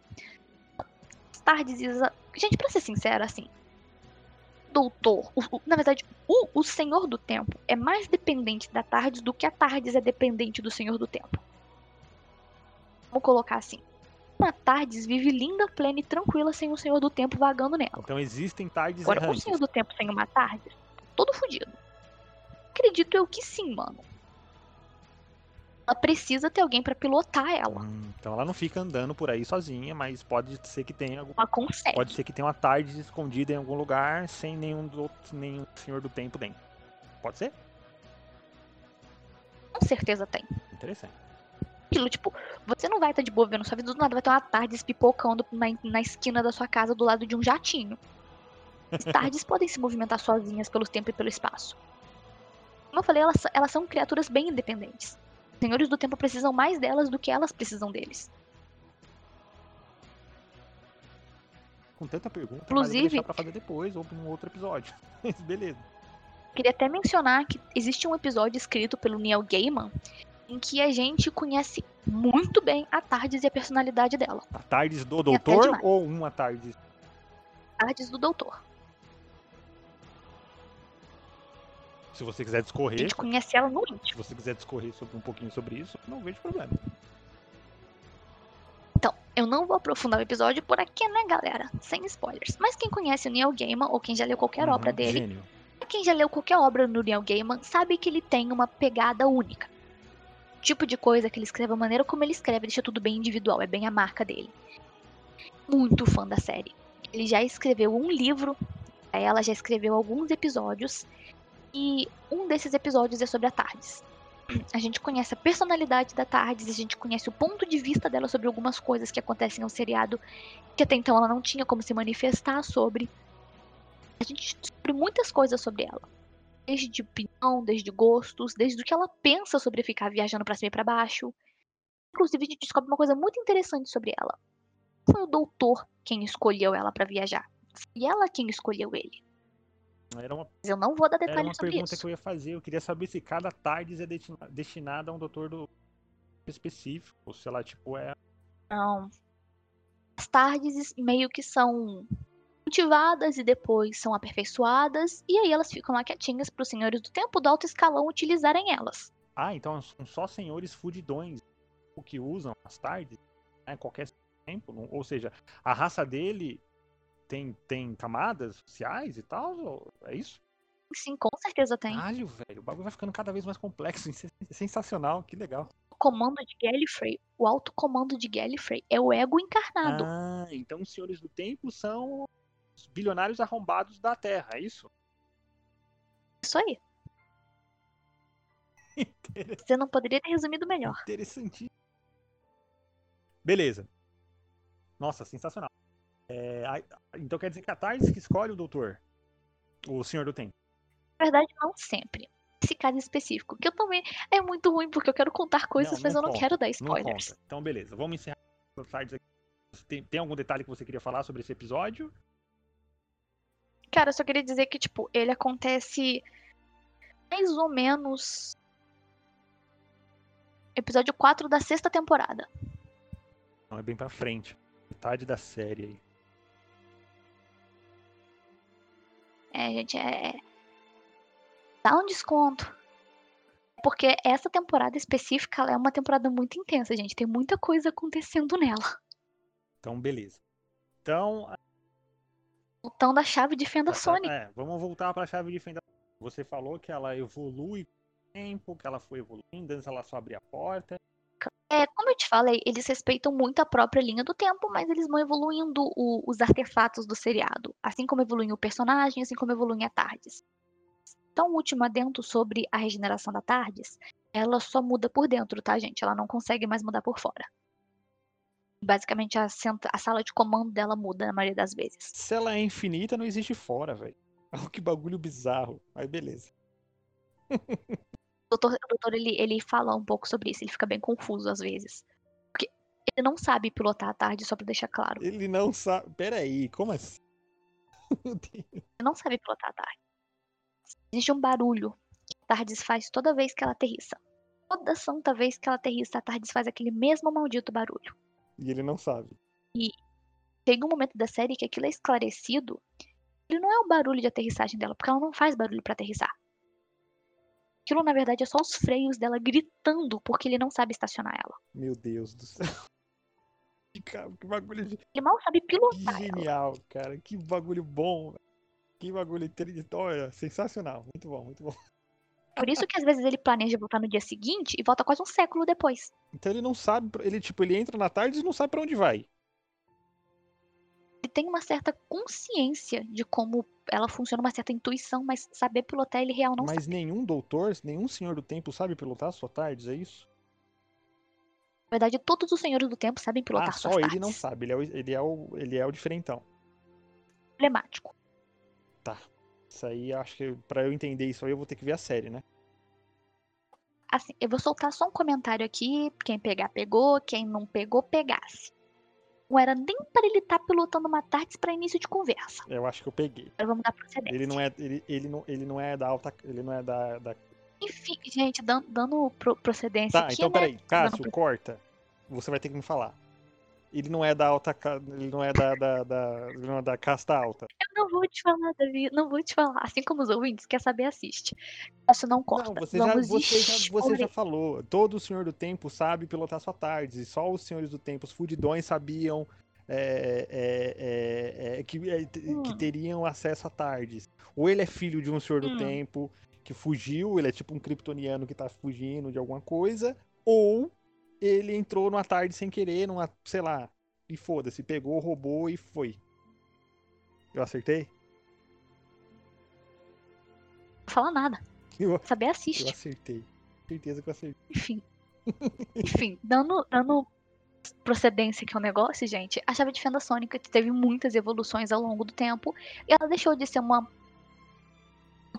Tardes Isa... Gente, pra ser sincero, assim. Doutor, o- o- na verdade, o, o Senhor do Tempo é mais dependente da Tardes do que a Tardes é dependente do Senhor do Tempo. Vamos colocar assim. Uma Tardes vive linda, plena e tranquila sem o Senhor do Tempo vagando nela. Então existem tardes Agora, o errantes. Senhor do Tempo sem uma Tardes, todo fudido. Acredito eu que sim, mano. Ela precisa ter alguém pra pilotar ela. Hum, então ela não fica andando por aí sozinha, mas pode ser que tenha algum Ela consegue. Pode ser que tenha uma tarde escondida em algum lugar sem nenhum, do, nenhum senhor do tempo dentro. Pode ser? Com certeza tem. Interessante. Aquilo, tipo, você não vai estar de boa vendo sua vida, do nada vai ter uma Tardes pipocando na, na esquina da sua casa do lado de um jatinho. As *laughs* Tardes podem se movimentar sozinhas pelo tempo e pelo espaço. Como eu falei, elas, elas são criaturas bem independentes. Senhores do tempo precisam mais delas do que elas precisam deles. Com tanta pergunta, mas eu Inclusive- vou pra fazer depois ou num outro episódio. *laughs* Beleza. Queria até mencionar que existe um episódio escrito pelo Neil Gaiman em que a gente conhece muito bem a Tardes e a personalidade dela. A tardes do doutor ou uma tarde? Tardes do Doutor. Se você quiser A discorrer, gente conhece ela no se íntimo. você quiser discorrer sobre um pouquinho sobre isso, não vejo problema. Então, eu não vou aprofundar o episódio por aqui, né, galera? Sem spoilers. Mas quem conhece o Neil Gaiman, ou quem já leu qualquer obra Uhum, dele, Gênio. quem já leu qualquer obra do Neil Gaiman, sabe que ele tem uma pegada única. O tipo de coisa que ele escreve, a maneira como ele escreve, deixa tudo bem individual, é bem a marca dele. Muito fã da série. Ele já escreveu um livro, ela já escreveu alguns episódios, e um desses episódios é sobre a Tardes. A gente conhece a personalidade da Tardes, a gente conhece o ponto de vista dela sobre algumas coisas que acontecem no seriado, que até então ela não tinha como se manifestar sobre. A gente descobre muitas coisas sobre ela desde opinião, desde gostos, desde o que ela pensa sobre ficar viajando pra cima e pra baixo. Inclusive, a gente descobre uma coisa muito interessante sobre ela. Foi o doutor quem escolheu ela pra viajar. Foi ela quem escolheu ele. Era uma, Mas eu não vou dar era uma detalhes pergunta isso. que eu ia fazer. Eu queria saber se cada tardes é destina- destinada a um doutor do específico. Ou se ela, tipo, é. Não. As tardes meio que são cultivadas e depois são aperfeiçoadas. E aí elas ficam lá quietinhas pros senhores do tempo do alto escalão utilizarem elas. Ah, então são só senhores fudidões o que usam as tardes, né? Qualquer tempo. Ou seja, a raça dele tem, tem camadas sociais e tal? É isso? Sim, com certeza tem. Caralho, velho. O bagulho vai ficando cada vez mais complexo. *laughs* É sensacional, que legal. O comando de Gallifrey, o alto comando de Gallifrey é o ego encarnado. Ah, então os senhores do tempo são os bilionários arrombados da Terra, é isso? Isso aí. *laughs* Você não poderia ter resumido melhor. Interessantíssimo. Beleza. Nossa, sensacional. É, então quer dizer que a Tardes que escolhe o doutor. O senhor do tempo. Na verdade, não sempre. Esse caso específico, que eu também é muito ruim porque eu quero contar coisas, Não, mas não eu não quero dar spoilers. Então, beleza. Vamos encerrar a Tardes aqui. Tem, tem algum detalhe que você queria falar sobre esse episódio? Cara, eu só queria dizer que, tipo, ele acontece mais ou menos. Episódio 4 da sexta temporada. Não, é bem pra frente. Metade da série aí. É, gente, é. Dá um desconto. Porque essa temporada específica é uma temporada muito intensa, gente. Tem muita coisa acontecendo nela. Então, beleza. Então, Voltando à chave de fenda Tá, Sonic. É, vamos voltar para a chave de fenda. Você falou que ela evolui com o tempo, que ela foi evoluindo, antes ela só abria a porta. É, como eu te falei, eles respeitam muito a própria linha do tempo, mas eles vão evoluindo o- os artefatos do seriado. Assim como evoluem o personagem, assim como evoluem a Tardes. Então, o último adendo sobre a regeneração da Tardes, ela só muda por dentro, tá, gente? Ela não consegue mais mudar por fora. Basicamente, a, a sala de comando dela muda na maioria das vezes. Se ela é infinita, não existe fora, velho. *laughs* Oh, que bagulho bizarro. Mas beleza. *laughs* O doutor, o doutor ele, ele fala um pouco sobre isso, ele fica bem confuso às vezes. Ele não sabe pilotar a Tardes, só pra deixar claro. Ele não sabe. Pera aí, como assim? *laughs* Ele não sabe pilotar a Tardes. Existe um barulho que a Tardes faz toda vez que ela aterrissa. Toda santa vez que ela aterrissa, a Tardes faz aquele mesmo maldito barulho. E ele não sabe. Chega um momento da série que aquilo é esclarecido. Ele não é o barulho de aterrissagem dela, porque ela não faz barulho pra aterrissar. Aquilo, na verdade, é só os freios dela gritando porque ele não sabe estacionar ela. Meu Deus do céu. Cara, que bagulho de- Ele mal sabe pilotar. ela. genial, cara. Que bagulho bom. Que bagulho território. Sensacional. Muito bom, muito bom. Por isso que às vezes ele planeja voltar no dia seguinte e volta quase um século depois. Então ele não sabe. Ele, tipo, ele entra na tarde e não sabe pra onde vai. Ele tem uma certa consciência de como ela funciona, uma certa intuição, mas saber pilotar ele real não Mas sabe. nenhum doutor, nenhum senhor do tempo sabe pilotar a sua tardes, é isso? Na verdade, todos os senhores do tempo sabem pilotar ah, suas só ele tardes. não sabe. Ele é, o, ele, é o, ele é o diferentão. Problemático. Isso aí, acho que pra eu entender isso aí, eu vou ter que ver a série, né? Assim, eu vou soltar só um comentário aqui. Quem pegar, pegou. Quem não pegou, pegasse. Não era nem para ele estar pilotando uma tarde para início de conversa. Eu acho que eu peguei. Agora vamos dar procedência. Ele não é, ele, ele não, ele não é da alta, ele não é da, da... Enfim, gente, dan- dando pro- procedência Tá, aqui, então né? peraí, Dando Cássio, pro- corta. Você vai ter que me falar. Ele não é da alta, ele não é da, da, da, não é da casta alta. Eu não vou te falar, Davi. Não vou te falar. Assim como os ouvintes, quer saber, assiste. Isso não corta. Não, você já, Vamos você, já, você já falou. Todo senhor do tempo sabe pilotar sua tarde. E só os senhores do tempo, os fudidões, sabiam é, é, é, é, que, é, que Hum. teriam acesso a tardes. Ou ele é filho de um senhor do Hum. tempo que fugiu, ele é tipo um kryptoniano que tá fugindo de alguma coisa, ou ele entrou numa tarde sem querer, numa, sei lá, e foda-se, pegou, roubou e foi. Eu acertei? Não fala nada. *laughs* Eu, Saber eu assiste. acertei. Certeza que eu acertei. Enfim. *laughs* Enfim, dando, dando procedência que é o negócio, gente, a chave de fenda sônica teve muitas evoluções ao longo do tempo e ela deixou de ser uma um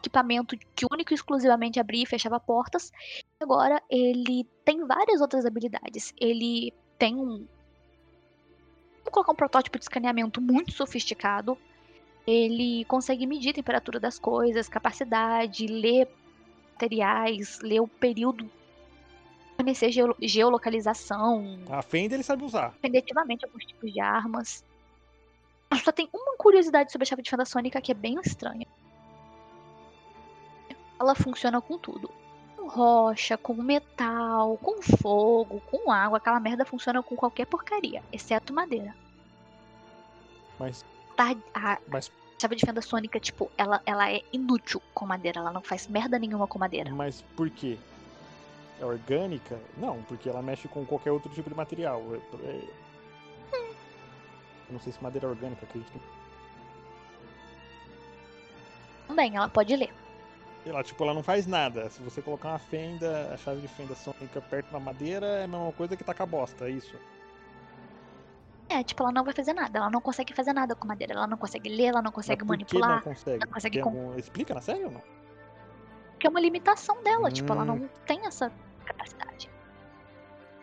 equipamento que único e exclusivamente abria e fechava portas. Agora ele tem várias outras habilidades. Ele tem um Vamos colocar um protótipo de escaneamento muito sofisticado. Ele consegue medir a temperatura das coisas, capacidade, ler materiais, ler o período fornecer geo- geolocalização, A Fenda ele sabe usar. definitivamente alguns tipos de armas. Só tem uma curiosidade sobre a chave de fenda sônica que é bem estranha. Ela funciona com tudo. Com rocha, com metal, com fogo, com água. Aquela merda funciona com qualquer porcaria, exceto madeira. Mas, Tá- A mas, chave de fenda sônica, tipo, ela, ela é inútil com madeira. Ela não faz merda nenhuma com madeira. mas por quê? É orgânica? Não, porque ela mexe com qualquer outro tipo de material. É- é- Eu não sei se madeira é orgânica, acredito que. Também, ela pode ler. Ela, tipo, ela não faz nada. Se você colocar uma fenda, a chave de fenda sônica perto da madeira, é a mesma coisa que tacar bosta, é isso. É, tipo, ela não vai fazer nada. Ela não consegue fazer nada com madeira. Ela não consegue ler, ela não consegue manipular. não consegue? não consegue com- algum- Explica na série ou não? Porque é uma limitação dela. Tipo, ela Hum. não tem essa capacidade.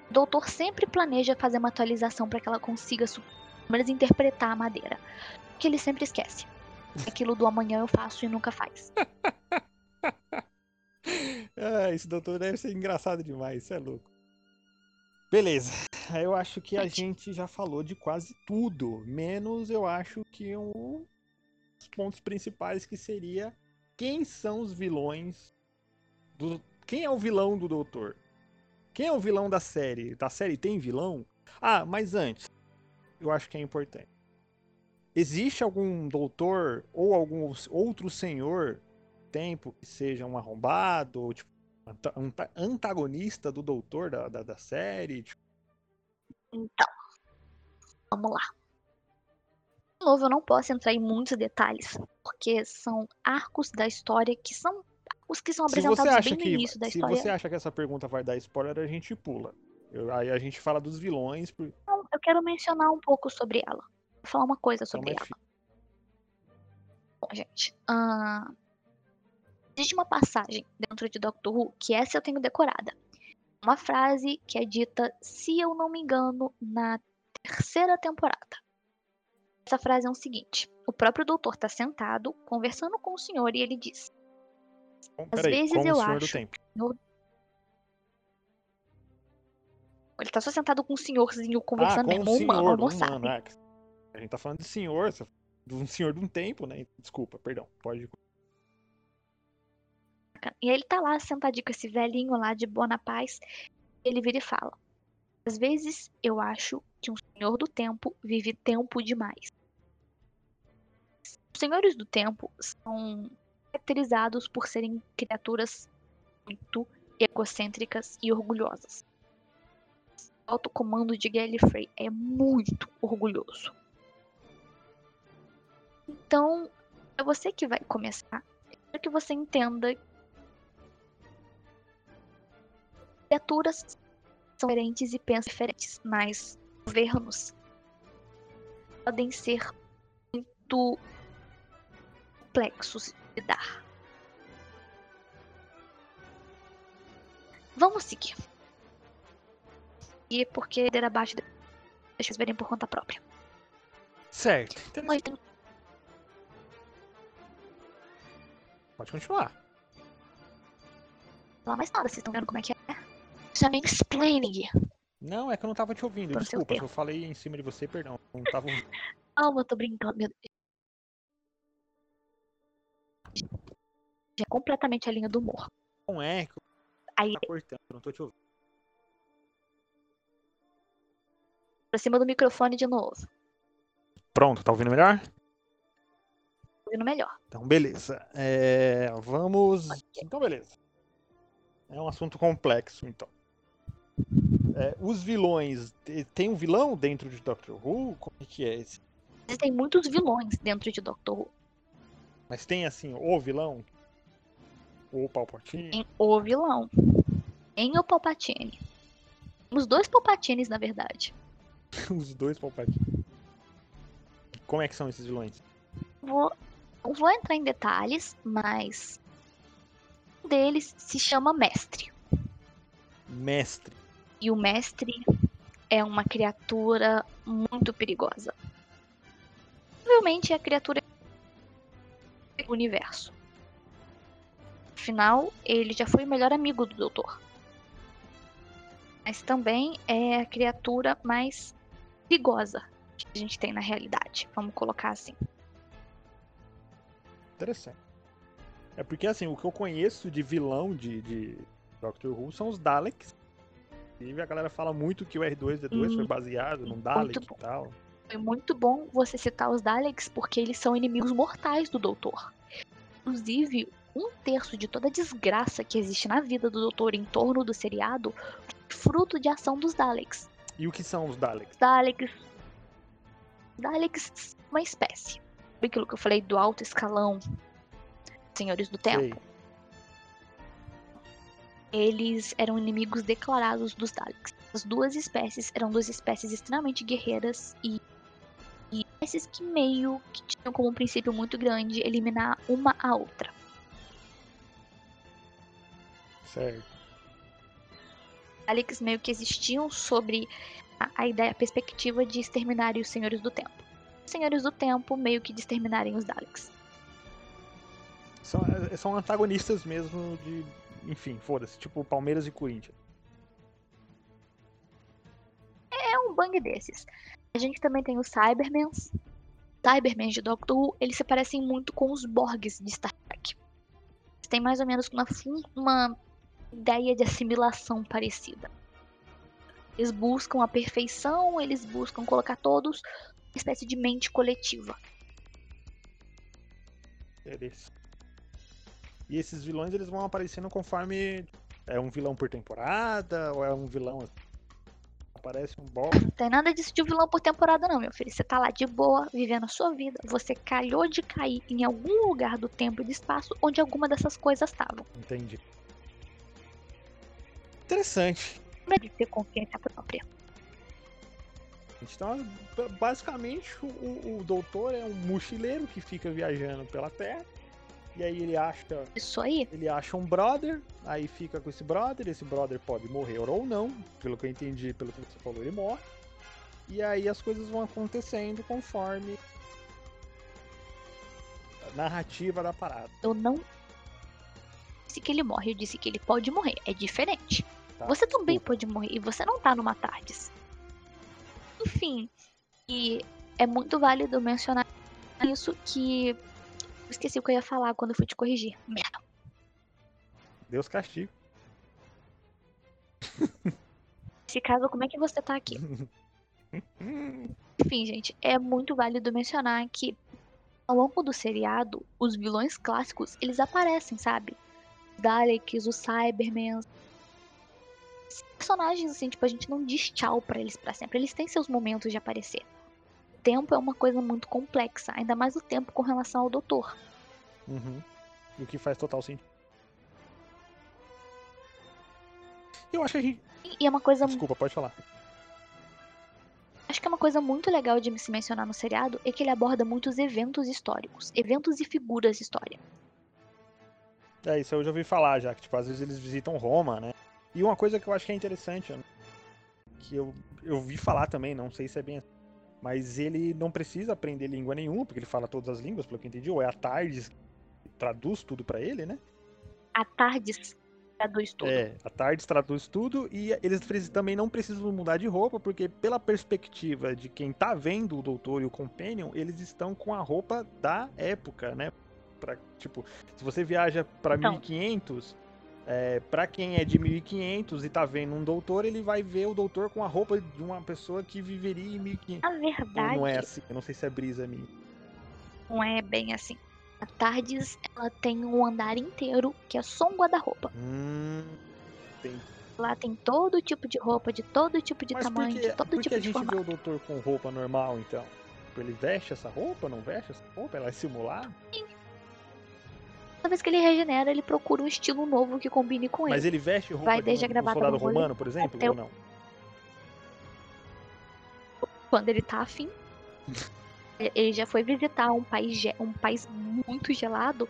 O doutor sempre planeja fazer uma atualização para que ela consiga menos interpretar a madeira. O que ele sempre esquece. *laughs* Aquilo do amanhã eu faço e nunca faz. *laughs* Ah, esse doutor deve ser engraçado demais, isso é louco. Beleza, *laughs* eu acho que a gente já falou de quase tudo, menos eu acho que um dos pontos principais que seria quem são os vilões do quem é o vilão do doutor? Quem é o vilão da série? Da série tem vilão? Ah, mas antes, eu acho que é importante. Existe algum doutor ou algum outro senhor tempo que seja um arrombado, ou tipo, antagonista do doutor da, da, da série? Tipo, Então, vamos lá. De novo, eu não posso entrar em muitos detalhes, porque são arcos da história que são os que são se apresentados bem no que início da se história. você acha que essa pergunta vai dar spoiler, a gente pula. Eu- aí a gente fala dos vilões, por- Então, eu quero mencionar um pouco sobre ela. Vou falar uma coisa então sobre mais ela. Bom, gente. ahn, existe uma passagem dentro de Doctor Who que essa eu tenho decorada. Uma frase que é dita, se eu não me engano, na terceira temporada. Essa frase é o seguinte: o próprio doutor está sentado, conversando com o senhor, e ele diz: Bom, Às vezes eu o Senhor do acho-. Ele tá só sentado com o senhorzinho Ah, conversando com o um senhor, humano, não um humano, é. A gente tá falando de senhor, você- de um senhor de um tempo, né? Desculpa, perdão. Pode. E aí ele tá lá sentadinho com esse velhinho lá de boa na paz. Ele vira e fala: Às vezes eu acho que um senhor do tempo vive tempo demais. Os senhores do tempo são caracterizados por serem criaturas muito egocêntricas e orgulhosas. O alto comando de Gallifrey é muito orgulhoso. Então, é você que vai começar. Eu quero que você entenda criaturas são diferentes e pensam diferentes, mas governos podem ser muito complexos de dar. Vamos seguir. E porque der abaixo, deixa eles verem por conta própria. Certo. Temos Pode continuar. falar mais nada, vocês estão vendo como é que é? Chamei explaining. Não, é que eu não tava te ouvindo. Tô seu Desculpa, se eu falei em cima de você, perdão. Não tava ouvindo. Calma, eu tô brincando, meu Deus. É completamente a linha do humor. Não é que Aí, tá cortando, eu não tô te ouvindo. pra cima do microfone de novo. Pronto, tá ouvindo melhor? Ouvindo melhor. Então, beleza. É, vamos. Então, beleza. É um assunto complexo, então. É, os vilões. te- Tem um vilão dentro de Doctor Who? Como é que é esse? Existem muitos vilões dentro de Doctor Who. Mas tem, assim, o vilão? O Palpatine? Tem o vilão. Tem o Palpatine. Os dois Palpatines, na verdade. *laughs* Os dois Palpatine. Como é que são esses vilões? Vou, não vou entrar em detalhes, mas um deles se chama Mestre. Mestre. E o Mestre é uma criatura muito perigosa. Provavelmente é a criatura do universo. Afinal, ele já foi o melhor amigo do Doutor. Mas também é a criatura mais perigosa que a gente tem na realidade. Vamos colocar assim. Interessante. É porque, assim, o que eu conheço de vilão de, de Doctor Who são os Daleks. Inclusive, a galera fala muito que o R2D2 foi Hum, baseado num Dalek e tal. Foi muito bom você citar os Daleks, porque eles são inimigos mortais do Doutor. Inclusive, um terço de toda a desgraça que existe na vida do Doutor em torno do seriado é fruto de ação dos Daleks. E o que são os Daleks? Daleks. Daleks são uma espécie. Sabe aquilo que eu falei do alto escalão? Senhores do Tempo? Sei. Eles eram inimigos declarados dos Daleks. As duas espécies eram duas espécies extremamente guerreiras e, e espécies que meio que tinham como um princípio muito grande eliminar uma a outra. Certo. Daleks meio que existiam sobre a, a ideia, a perspectiva de exterminarem os Senhores do Tempo. Os Senhores do Tempo meio que de exterminarem os Daleks. São, é, são antagonistas mesmo de. Enfim, foda-se. Tipo Palmeiras e Corinthians. É um bang desses. A gente também tem os Cybermans. Cybermen de Doctor Who, eles se parecem muito com os Borgs de Star Trek. Eles têm mais ou menos uma, uma ideia de assimilação parecida. Eles buscam a perfeição, eles buscam colocar todos uma espécie de mente coletiva. Eles. E esses vilões eles vão aparecendo conforme. É um vilão por temporada? Ou é um vilão. Aparece um boss. Não tem nada disso de vilão por temporada, não, meu filho. Você tá lá de boa, vivendo a sua vida. Você calhou de cair em algum lugar do tempo e do espaço onde alguma dessas coisas estavam. Entendi. Interessante. Lembra de ter confiança própria. Então, basicamente, o- o doutor é um mochileiro que fica viajando pela Terra. E aí ele acha, Isso aí. ele acha um brother, aí fica com esse brother, esse brother pode morrer ou não, pelo que eu entendi, pelo que você falou, ele morre. E aí as coisas vão acontecendo conforme a narrativa da parada. Eu não disse que ele morre, eu disse que ele pode morrer. É diferente. tá? Você também pode morrer e você não tá numa tardes. Enfim, e é muito válido mencionar isso que esqueci o que eu ia falar quando eu fui te corrigir. Merda. Deus castigo. *laughs* Nesse caso, como é que você tá aqui? *laughs* Enfim, gente, é muito válido mencionar que ao longo do seriado, os vilões clássicos, eles aparecem, sabe? Os Daleks, os Cybermen. Personagens assim, tipo, a gente não diz tchau pra eles pra sempre. Eles têm seus momentos de aparecer. Tempo é uma coisa muito complexa, ainda mais o tempo com relação ao doutor. Uhum. O que faz total sentido. Eu acho que a gente. E é uma coisa Desculpa, pode falar. Acho que é uma coisa muito legal de se mencionar no seriado é que ele aborda muitos eventos históricos, eventos e figuras de história. É, isso eu já ouvi falar já, que tipo, às vezes eles visitam Roma, né? E uma coisa que eu acho que é interessante, que eu, eu vi falar também, não sei se é bem assim, mas ele não precisa aprender língua nenhuma, porque ele fala todas as línguas, pelo que eu entendi, ou é a Tardes que traduz tudo pra ele, né? A Tardes traduz tudo. É, a Tardes traduz tudo e eles também não precisam mudar de roupa, porque pela perspectiva de quem tá vendo o Doutor e o Companion, eles estão com a roupa da época, né? Pra, tipo, se você viaja pra Então. 1500, é, para quem é de 1500 e tá vendo um doutor, ele vai ver o doutor com a roupa de uma pessoa que viveria em 1500. Na Ou verdade, não é assim, eu não sei se é brisa minha. não é bem assim. A Tardes, ela tem um andar inteiro que é só um guarda-roupa. Hum, entendi. Lá tem todo tipo de roupa, de todo tipo de Mas tamanho, que, de todo por que tipo a de gente vê formato. o doutor com roupa normal, então? Ele veste essa roupa, não veste essa roupa? Ela é simulada? Toda vez que ele regenera, ele procura um estilo novo que combine com Mas ele. ele veste roupa Vai de desde um, a de um gravata soldado romano, por exemplo, ou não? Quando ele tá afim. *laughs* ele já foi visitar um país, um país muito gelado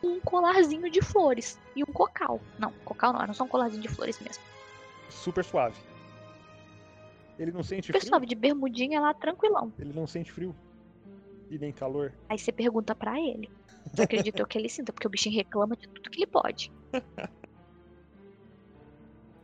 com um colarzinho de flores e um cocal. Não, cocal não, era só um colarzinho de flores mesmo. Super suave. Ele não sente Super frio? suave, de bermudinha lá, tranquilão. Ele não sente frio. E nem calor. Aí você pergunta pra ele. Você acredita que ele sinta, porque o bichinho reclama de tudo que ele pode.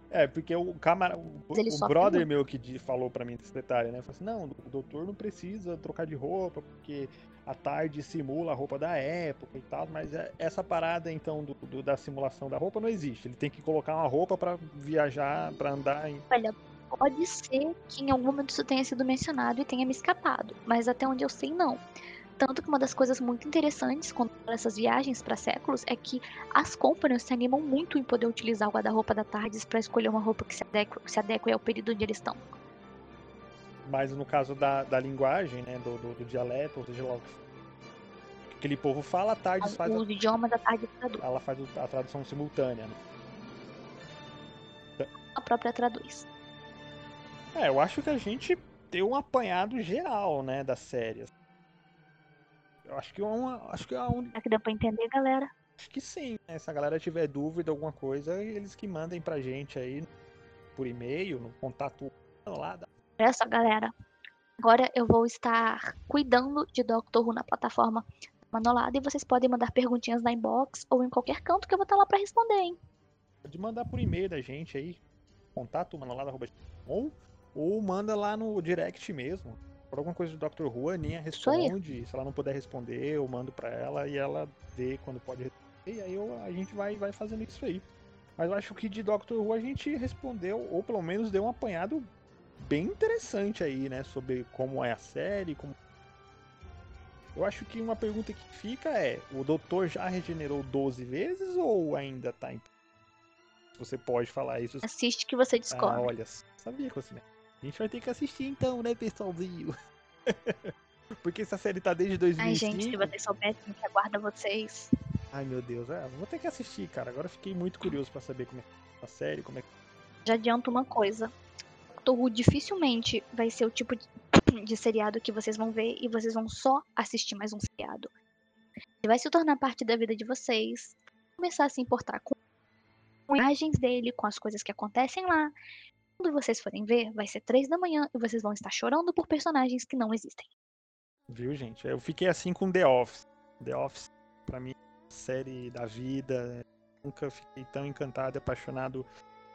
É, porque o camara, o, brother muito. meu que de- falou pra mim desse detalhe, né? Falou assim, não, o doutor não precisa trocar de roupa, porque a tarde simula a roupa da época e tal, mas é- essa parada, então, do, do- da simulação da roupa não existe. Ele tem que colocar uma roupa pra viajar, pra andar em... Olha, pode ser que em algum momento isso tenha sido mencionado e tenha me escapado, mas até onde eu sei, não. Tanto que uma das coisas muito interessantes com essas viagens para séculos é que as companies se animam muito em poder utilizar o guarda-roupa da Tardes para escolher uma roupa que se adeque, se adeque ao período onde eles estão. Mas no caso da, da linguagem, né, do, do, do dialeto, ou seja lá o que que aquele povo fala, a tarde faz a, O idioma da Tardes traduz. ela faz a tradução simultânea, né? A própria traduz. É, eu acho que a gente deu um apanhado geral, né, da série. Eu acho que é uma, acho que é a un- Será que deu pra entender, galera? acho que sim. né? Se a galera tiver dúvida, alguma coisa, eles que mandem pra gente aí por e-mail, no contato lá. da- Olha só, galera. Agora eu vou estar cuidando de Doctor Who na plataforma Manolada e vocês podem mandar perguntinhas na inbox ou em qualquer canto que eu vou estar lá pra responder, hein? Pode mandar por e-mail da gente aí, contato manolada.com ou manda lá no direct mesmo. Por alguma coisa do Dr. Who, a Aninha responde. Se ela não puder responder, eu mando pra ela e ela vê quando pode responder. E aí eu- a gente vai, vai fazendo isso aí. Mas eu acho que de Dr. Who a gente respondeu, ou pelo menos deu um apanhado bem interessante aí, né? Sobre como é a série, como. Eu acho que uma pergunta que fica é: o doutor já regenerou 12 vezes ou ainda tá em. Você pode falar isso. Assiste que você Ah, descobre. olha, sabia que você. A gente vai ter que assistir então, né, pessoalzinho? *laughs* Porque essa série tá desde 2005. Ai, gente, se vocês soubessem que aguarda vocês. Ai, meu Deus, é, vou ter que assistir, cara. Agora fiquei muito curioso pra saber como é que é a série, como é que. Já adianto uma coisa. Doctor Who dificilmente vai ser o tipo de, *clears throat* de seriado que vocês vão ver e vocês vão só assistir mais um seriado. Ele vai se tornar parte da vida de vocês, começar a se importar com imagens dele, com as coisas que acontecem lá. Quando vocês forem ver, vai ser três da manhã e vocês vão estar chorando por personagens que não existem. Viu, gente? Eu fiquei assim com The Office. The Office, pra mim, é série da vida. Nunca fiquei tão encantado e apaixonado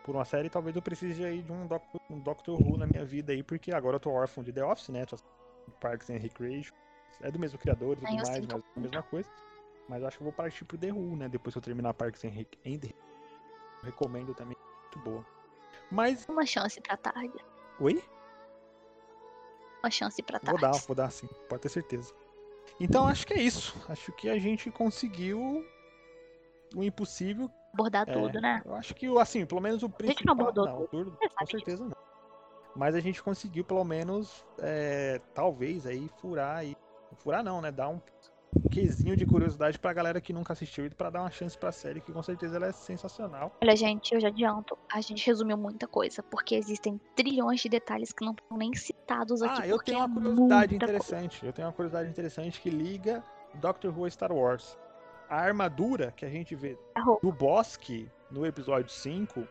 por uma série. Talvez eu precise aí de um Doctor, um Doctor Who na minha vida aí, porque agora eu tô órfão de The Office, né? Tô Parks and Recreation. É do mesmo criador e tudo mais, mas é a mesma coisa. Mas acho que eu vou partir pro The Who, né? Depois que eu terminar Parks and Rec... and Rec- Recomendo também. Muito boa. Mas. Uma chance pra tarde. Oi? Uma chance pra Vou tarde. dar, vou dar sim, pode ter certeza. Então acho que é isso. Acho que a gente conseguiu o impossível. Abordar É, tudo, né? Eu acho que, assim, pelo menos o gente principal. não abordou não, tudo, com certeza não. Mas a gente conseguiu, pelo menos, é, talvez aí furar aí. Furar não, né? Dar um quesinho de curiosidade pra galera que nunca assistiu e pra dar uma chance pra série, que com certeza ela é sensacional. Olha, gente, eu já adianto. A gente resumiu muita coisa, porque existem trilhões de detalhes que não estão nem citados aqui. Ah, eu tenho é uma curiosidade muita coisa. interessante. Eu tenho uma curiosidade interessante que liga Doctor Who a Star Wars. A armadura que a gente vê do Bosque no episódio 5,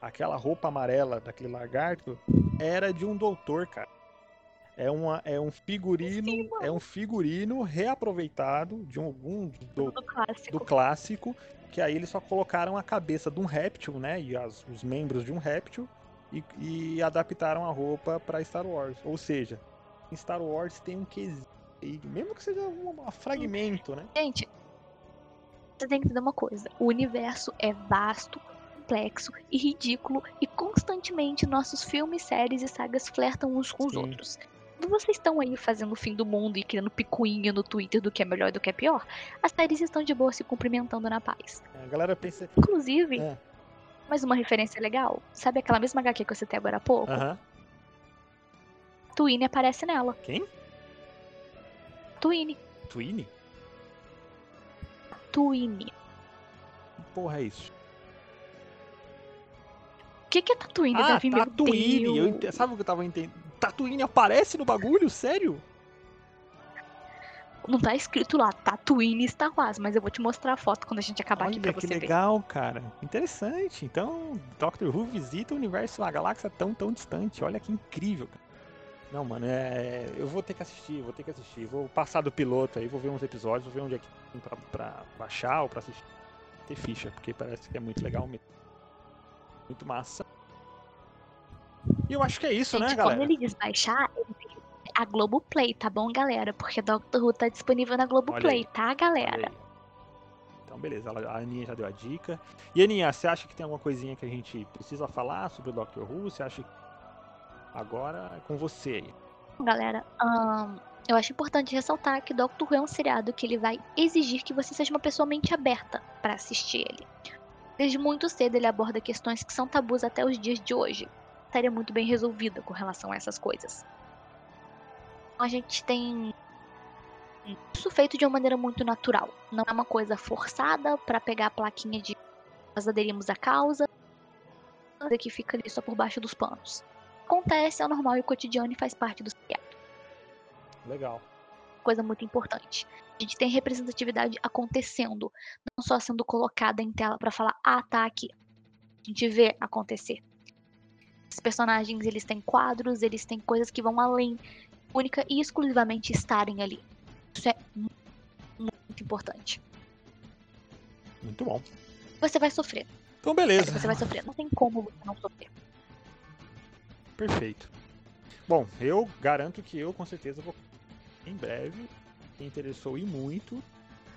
aquela roupa amarela daquele lagarto, era de um doutor, cara. É, uma, é um figurino, Sim, é um figurino reaproveitado de algum do, do clássico. do clássico, que aí eles só colocaram a cabeça de um réptil, né? E as- os membros de um réptil e, e adaptaram a roupa pra Star Wars. Ou seja, em Star Wars tem um quesinho, aí, mesmo que seja um, um fragmento, né? Gente, você tem que entender uma coisa: o universo é vasto, complexo e ridículo, e constantemente nossos filmes, séries e sagas flertam uns com os Sim. outros. Vocês estão aí fazendo o fim do mundo e criando picuinha no Twitter do que é melhor e do que é pior, as séries estão de boa se cumprimentando na paz. A galera pensa. Inclusive, É. mais uma referência legal: sabe aquela mesma HQ que eu citei agora há pouco? Aham. Twine aparece nela. Quem? Twine. Twine? Twine. Porra é isso? O que, que é Tatooine, Ah, Davi? Tatooine! Eu Deus. ente- Sabe o que eu tava entendendo? Tatooine aparece no bagulho? Sério? Não tá escrito lá, Tatooine Star Wars, mas eu vou te mostrar a foto quando a gente acabar aqui Olha pra que você ver. legal, cara. Interessante. Então, Doctor Who visita o universo, uma galáxia tão, tão distante. Olha que incrível, cara. Não, mano, é... eu vou ter que assistir, vou ter que assistir. Vou passar do piloto aí, vou ver uns episódios, vou ver onde é que tem pra, pra baixar ou pra assistir. Ter ficha, porque parece que é muito legal mesmo. Muito massa. E eu acho que é isso, Gente, né, quando galera? ele baixar, ele tem que ser a Globoplay, tá bom, galera? Porque Doctor Who tá disponível na Globoplay, tá, galera? Então, beleza, a Aninha já deu a dica. E Aninha, você acha que tem alguma coisinha que a gente precisa falar sobre o Doctor Who? Você acha que agora é com você aí? Galera, eu acho importante ressaltar que Doctor Who é um seriado que ele vai exigir que você seja uma pessoa mente aberta pra assistir ele. Desde muito cedo ele aborda questões que são tabus até os dias de hoje. Estaria muito bem resolvida com relação a essas coisas. A gente tem isso feito de uma maneira muito natural. Não é uma coisa forçada pra pegar a plaquinha de nós aderimos à causa, que fica ali só por baixo dos panos. Acontece, é normal e cotidiano e faz parte do seriado Legal. coisa muito importante. A gente tem representatividade acontecendo, não só sendo colocada em tela pra falar, ah, tá aqui. A gente vê acontecer. Os personagens, eles têm quadros, eles têm coisas que vão além, única e exclusivamente estarem ali. Isso é mu- muito importante. Muito bom. Você vai sofrer. Então, beleza. Você vai sofrer. Não tem como você não sofrer. Perfeito. Bom, eu garanto que eu com certeza vou em breve. Me interessou e muito.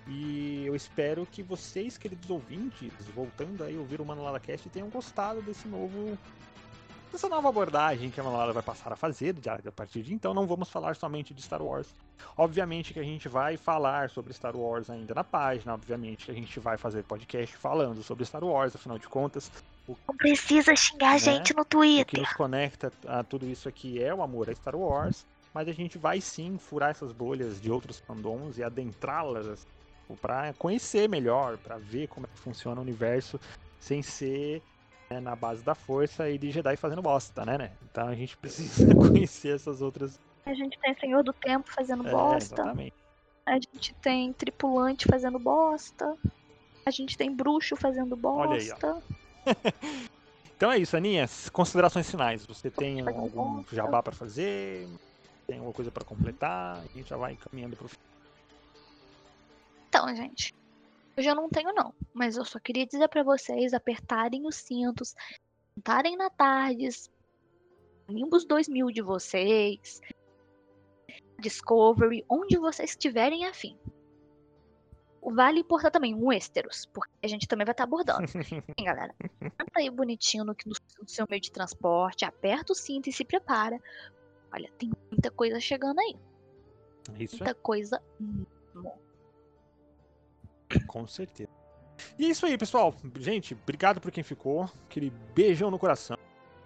E eu espero que vocês, queridos ouvintes, voltando aí a ouvir o Manolada Cast, tenham gostado desse novo. Dessa nova abordagem que a Manolada vai passar a fazer a partir de então. Não vamos falar somente de Star Wars. Obviamente que a gente vai falar sobre Star Wars ainda na página. Obviamente que a gente vai fazer podcast falando sobre Star Wars, afinal de contas. Não precisa xingar a Né? gente no O que Twitter. nos conecta a tudo isso aqui é o amor a Star Wars, mas a gente vai sim furar essas bolhas de outros fandoms e adentrá-las para conhecer melhor, para ver como é que funciona o universo sem ser né, na base da força e de Jedi fazendo bosta, né, né? Então a gente precisa *laughs* conhecer essas outras. A gente tem Senhor do Tempo fazendo É, bosta. exatamente. A gente tem tripulante fazendo bosta. A gente tem bruxo fazendo Olha aí, bosta. *laughs* Então é isso, Aninha. Considerações finais. Você tem algum bosta. jabá para fazer? Tem alguma coisa para completar? A gente já vai encaminhando pro fim. Então, gente, eu já não tenho não, mas eu só queria dizer pra vocês apertarem os cintos, sentarem na tardes, Nimbus 2000 de vocês, Discovery, onde vocês estiverem afim. Vale importar também um Westeros, porque a gente também vai estar abordando. *laughs* Sim, galera. Senta aí bonitinho no, no seu meio de transporte, aperta o cinto e se prepara. Olha, tem muita coisa chegando aí. Isso Muita coisa mesmo. Com certeza. E é isso aí, pessoal. Gente, obrigado por quem ficou. Aquele beijão no coração.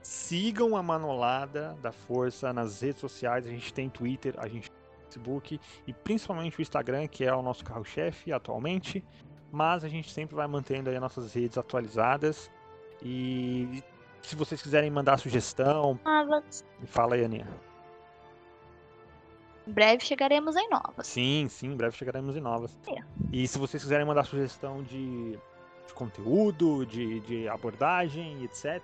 Sigam a Manolada da Força nas redes sociais. A gente tem Twitter, a gente tem Facebook e principalmente o Instagram, que é o nosso carro-chefe atualmente. Mas a gente sempre vai mantendo aí as nossas redes atualizadas. E se vocês quiserem mandar sugestão, fala aí, Aninha. Em breve chegaremos em novas. Sim, sim, em breve chegaremos em novas. É. E se vocês quiserem mandar sugestão de, de conteúdo, de, de abordagem, etc.,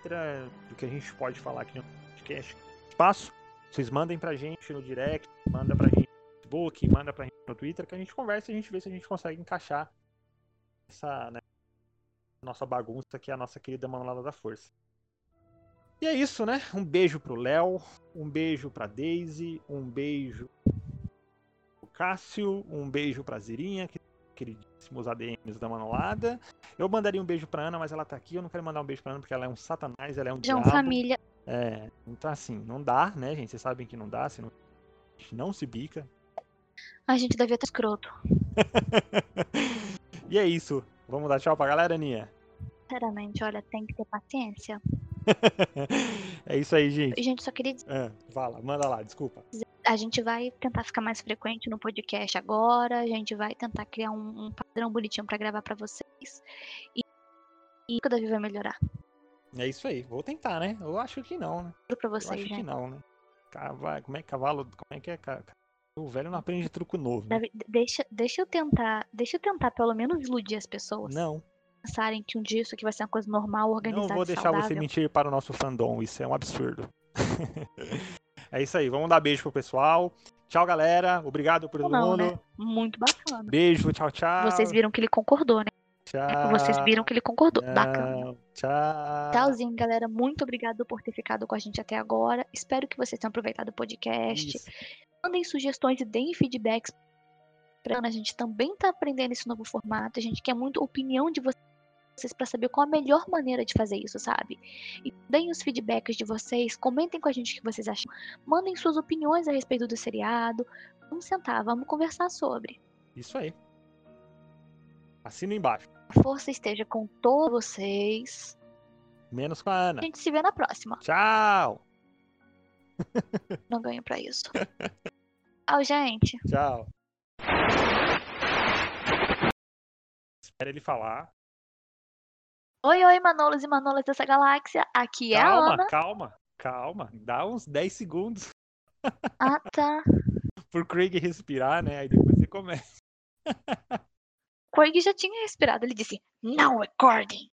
do que a gente pode falar aqui no podcast, espaço, vocês mandem pra gente no direct, manda pra gente no Facebook, manda pra gente no Twitter, que a gente conversa e a gente vê se a gente consegue encaixar essa né, nossa bagunça que é a nossa querida Manolada da Força. E é isso, né? Um beijo pro Léo, um beijo pra Daisy, um beijo Cássio, um beijo pra Zirinha, que queridíssimos ADMs da Manolada. Eu mandaria um beijo pra Ana, mas ela tá aqui. Eu não quero mandar um beijo pra Ana porque ela é um satanás, ela é um João diabo. Família. É, então assim, não dá, né, gente? Vocês sabem que não dá, senão a gente não se bica. A gente devia ter escroto. *laughs* e é isso. Vamos dar tchau pra galera, Aninha? Sinceramente, olha, tem que ter paciência. *laughs* é isso aí, gente. Gente, só queria dizer, É, fala, manda lá, desculpa. A gente vai tentar ficar mais frequente no podcast agora. A gente vai tentar criar um, um padrão bonitinho pra gravar pra vocês. E, e o Davi vai melhorar. É isso aí. Vou tentar, né? Eu acho que não, né? Pra Eu vocês, acho que não, né? Cava- Como é que cavalo. Como é que é? ca- ca- O velho não aprende truco novo. né? Deixa, deixa eu tentar. Deixa eu tentar pelo menos iludir as pessoas. Não, Pensarem que um dia isso aqui vai ser uma coisa normal, organizada não vou deixar saudável. você mentir para o nosso fandom. Isso é um absurdo. *laughs* é isso aí. Vamos dar beijo pro pessoal. Tchau, galera. Obrigado por todo mundo. né? Muito bacana. Beijo, tchau, tchau. Vocês viram que ele concordou, né? Tchau. Vocês viram que ele concordou. Bacana. Não, Tchau. Tchauzinho, galera. Muito obrigado por ter ficado com a gente até agora. Espero que vocês tenham aproveitado o podcast. Isso. Mandem sugestões e deem feedbacks. pra Ana. A gente também tá aprendendo esse novo formato. A gente quer muito opinião de vocês para saber qual a melhor maneira de fazer isso, sabe? E deem os feedbacks de vocês. Comentem com a gente o que vocês acham. Mandem suas opiniões a respeito do seriado. Vamos sentar, vamos conversar sobre. Isso aí. Assina embaixo. A força esteja com todos vocês. Menos com a Ana. A gente se vê na próxima. Tchau. *laughs* Não ganho pra isso. Tchau, gente. Tchau. Espera ele falar. Oi, oi, Manolos e Manolas dessa galáxia. Aqui é a calma, Ana. calma, calma. Dá uns 10 segundos Ah, tá. *laughs* pro Craig respirar, né? Aí depois você começa. Korg já tinha respirado. Ele disse: Não recordem.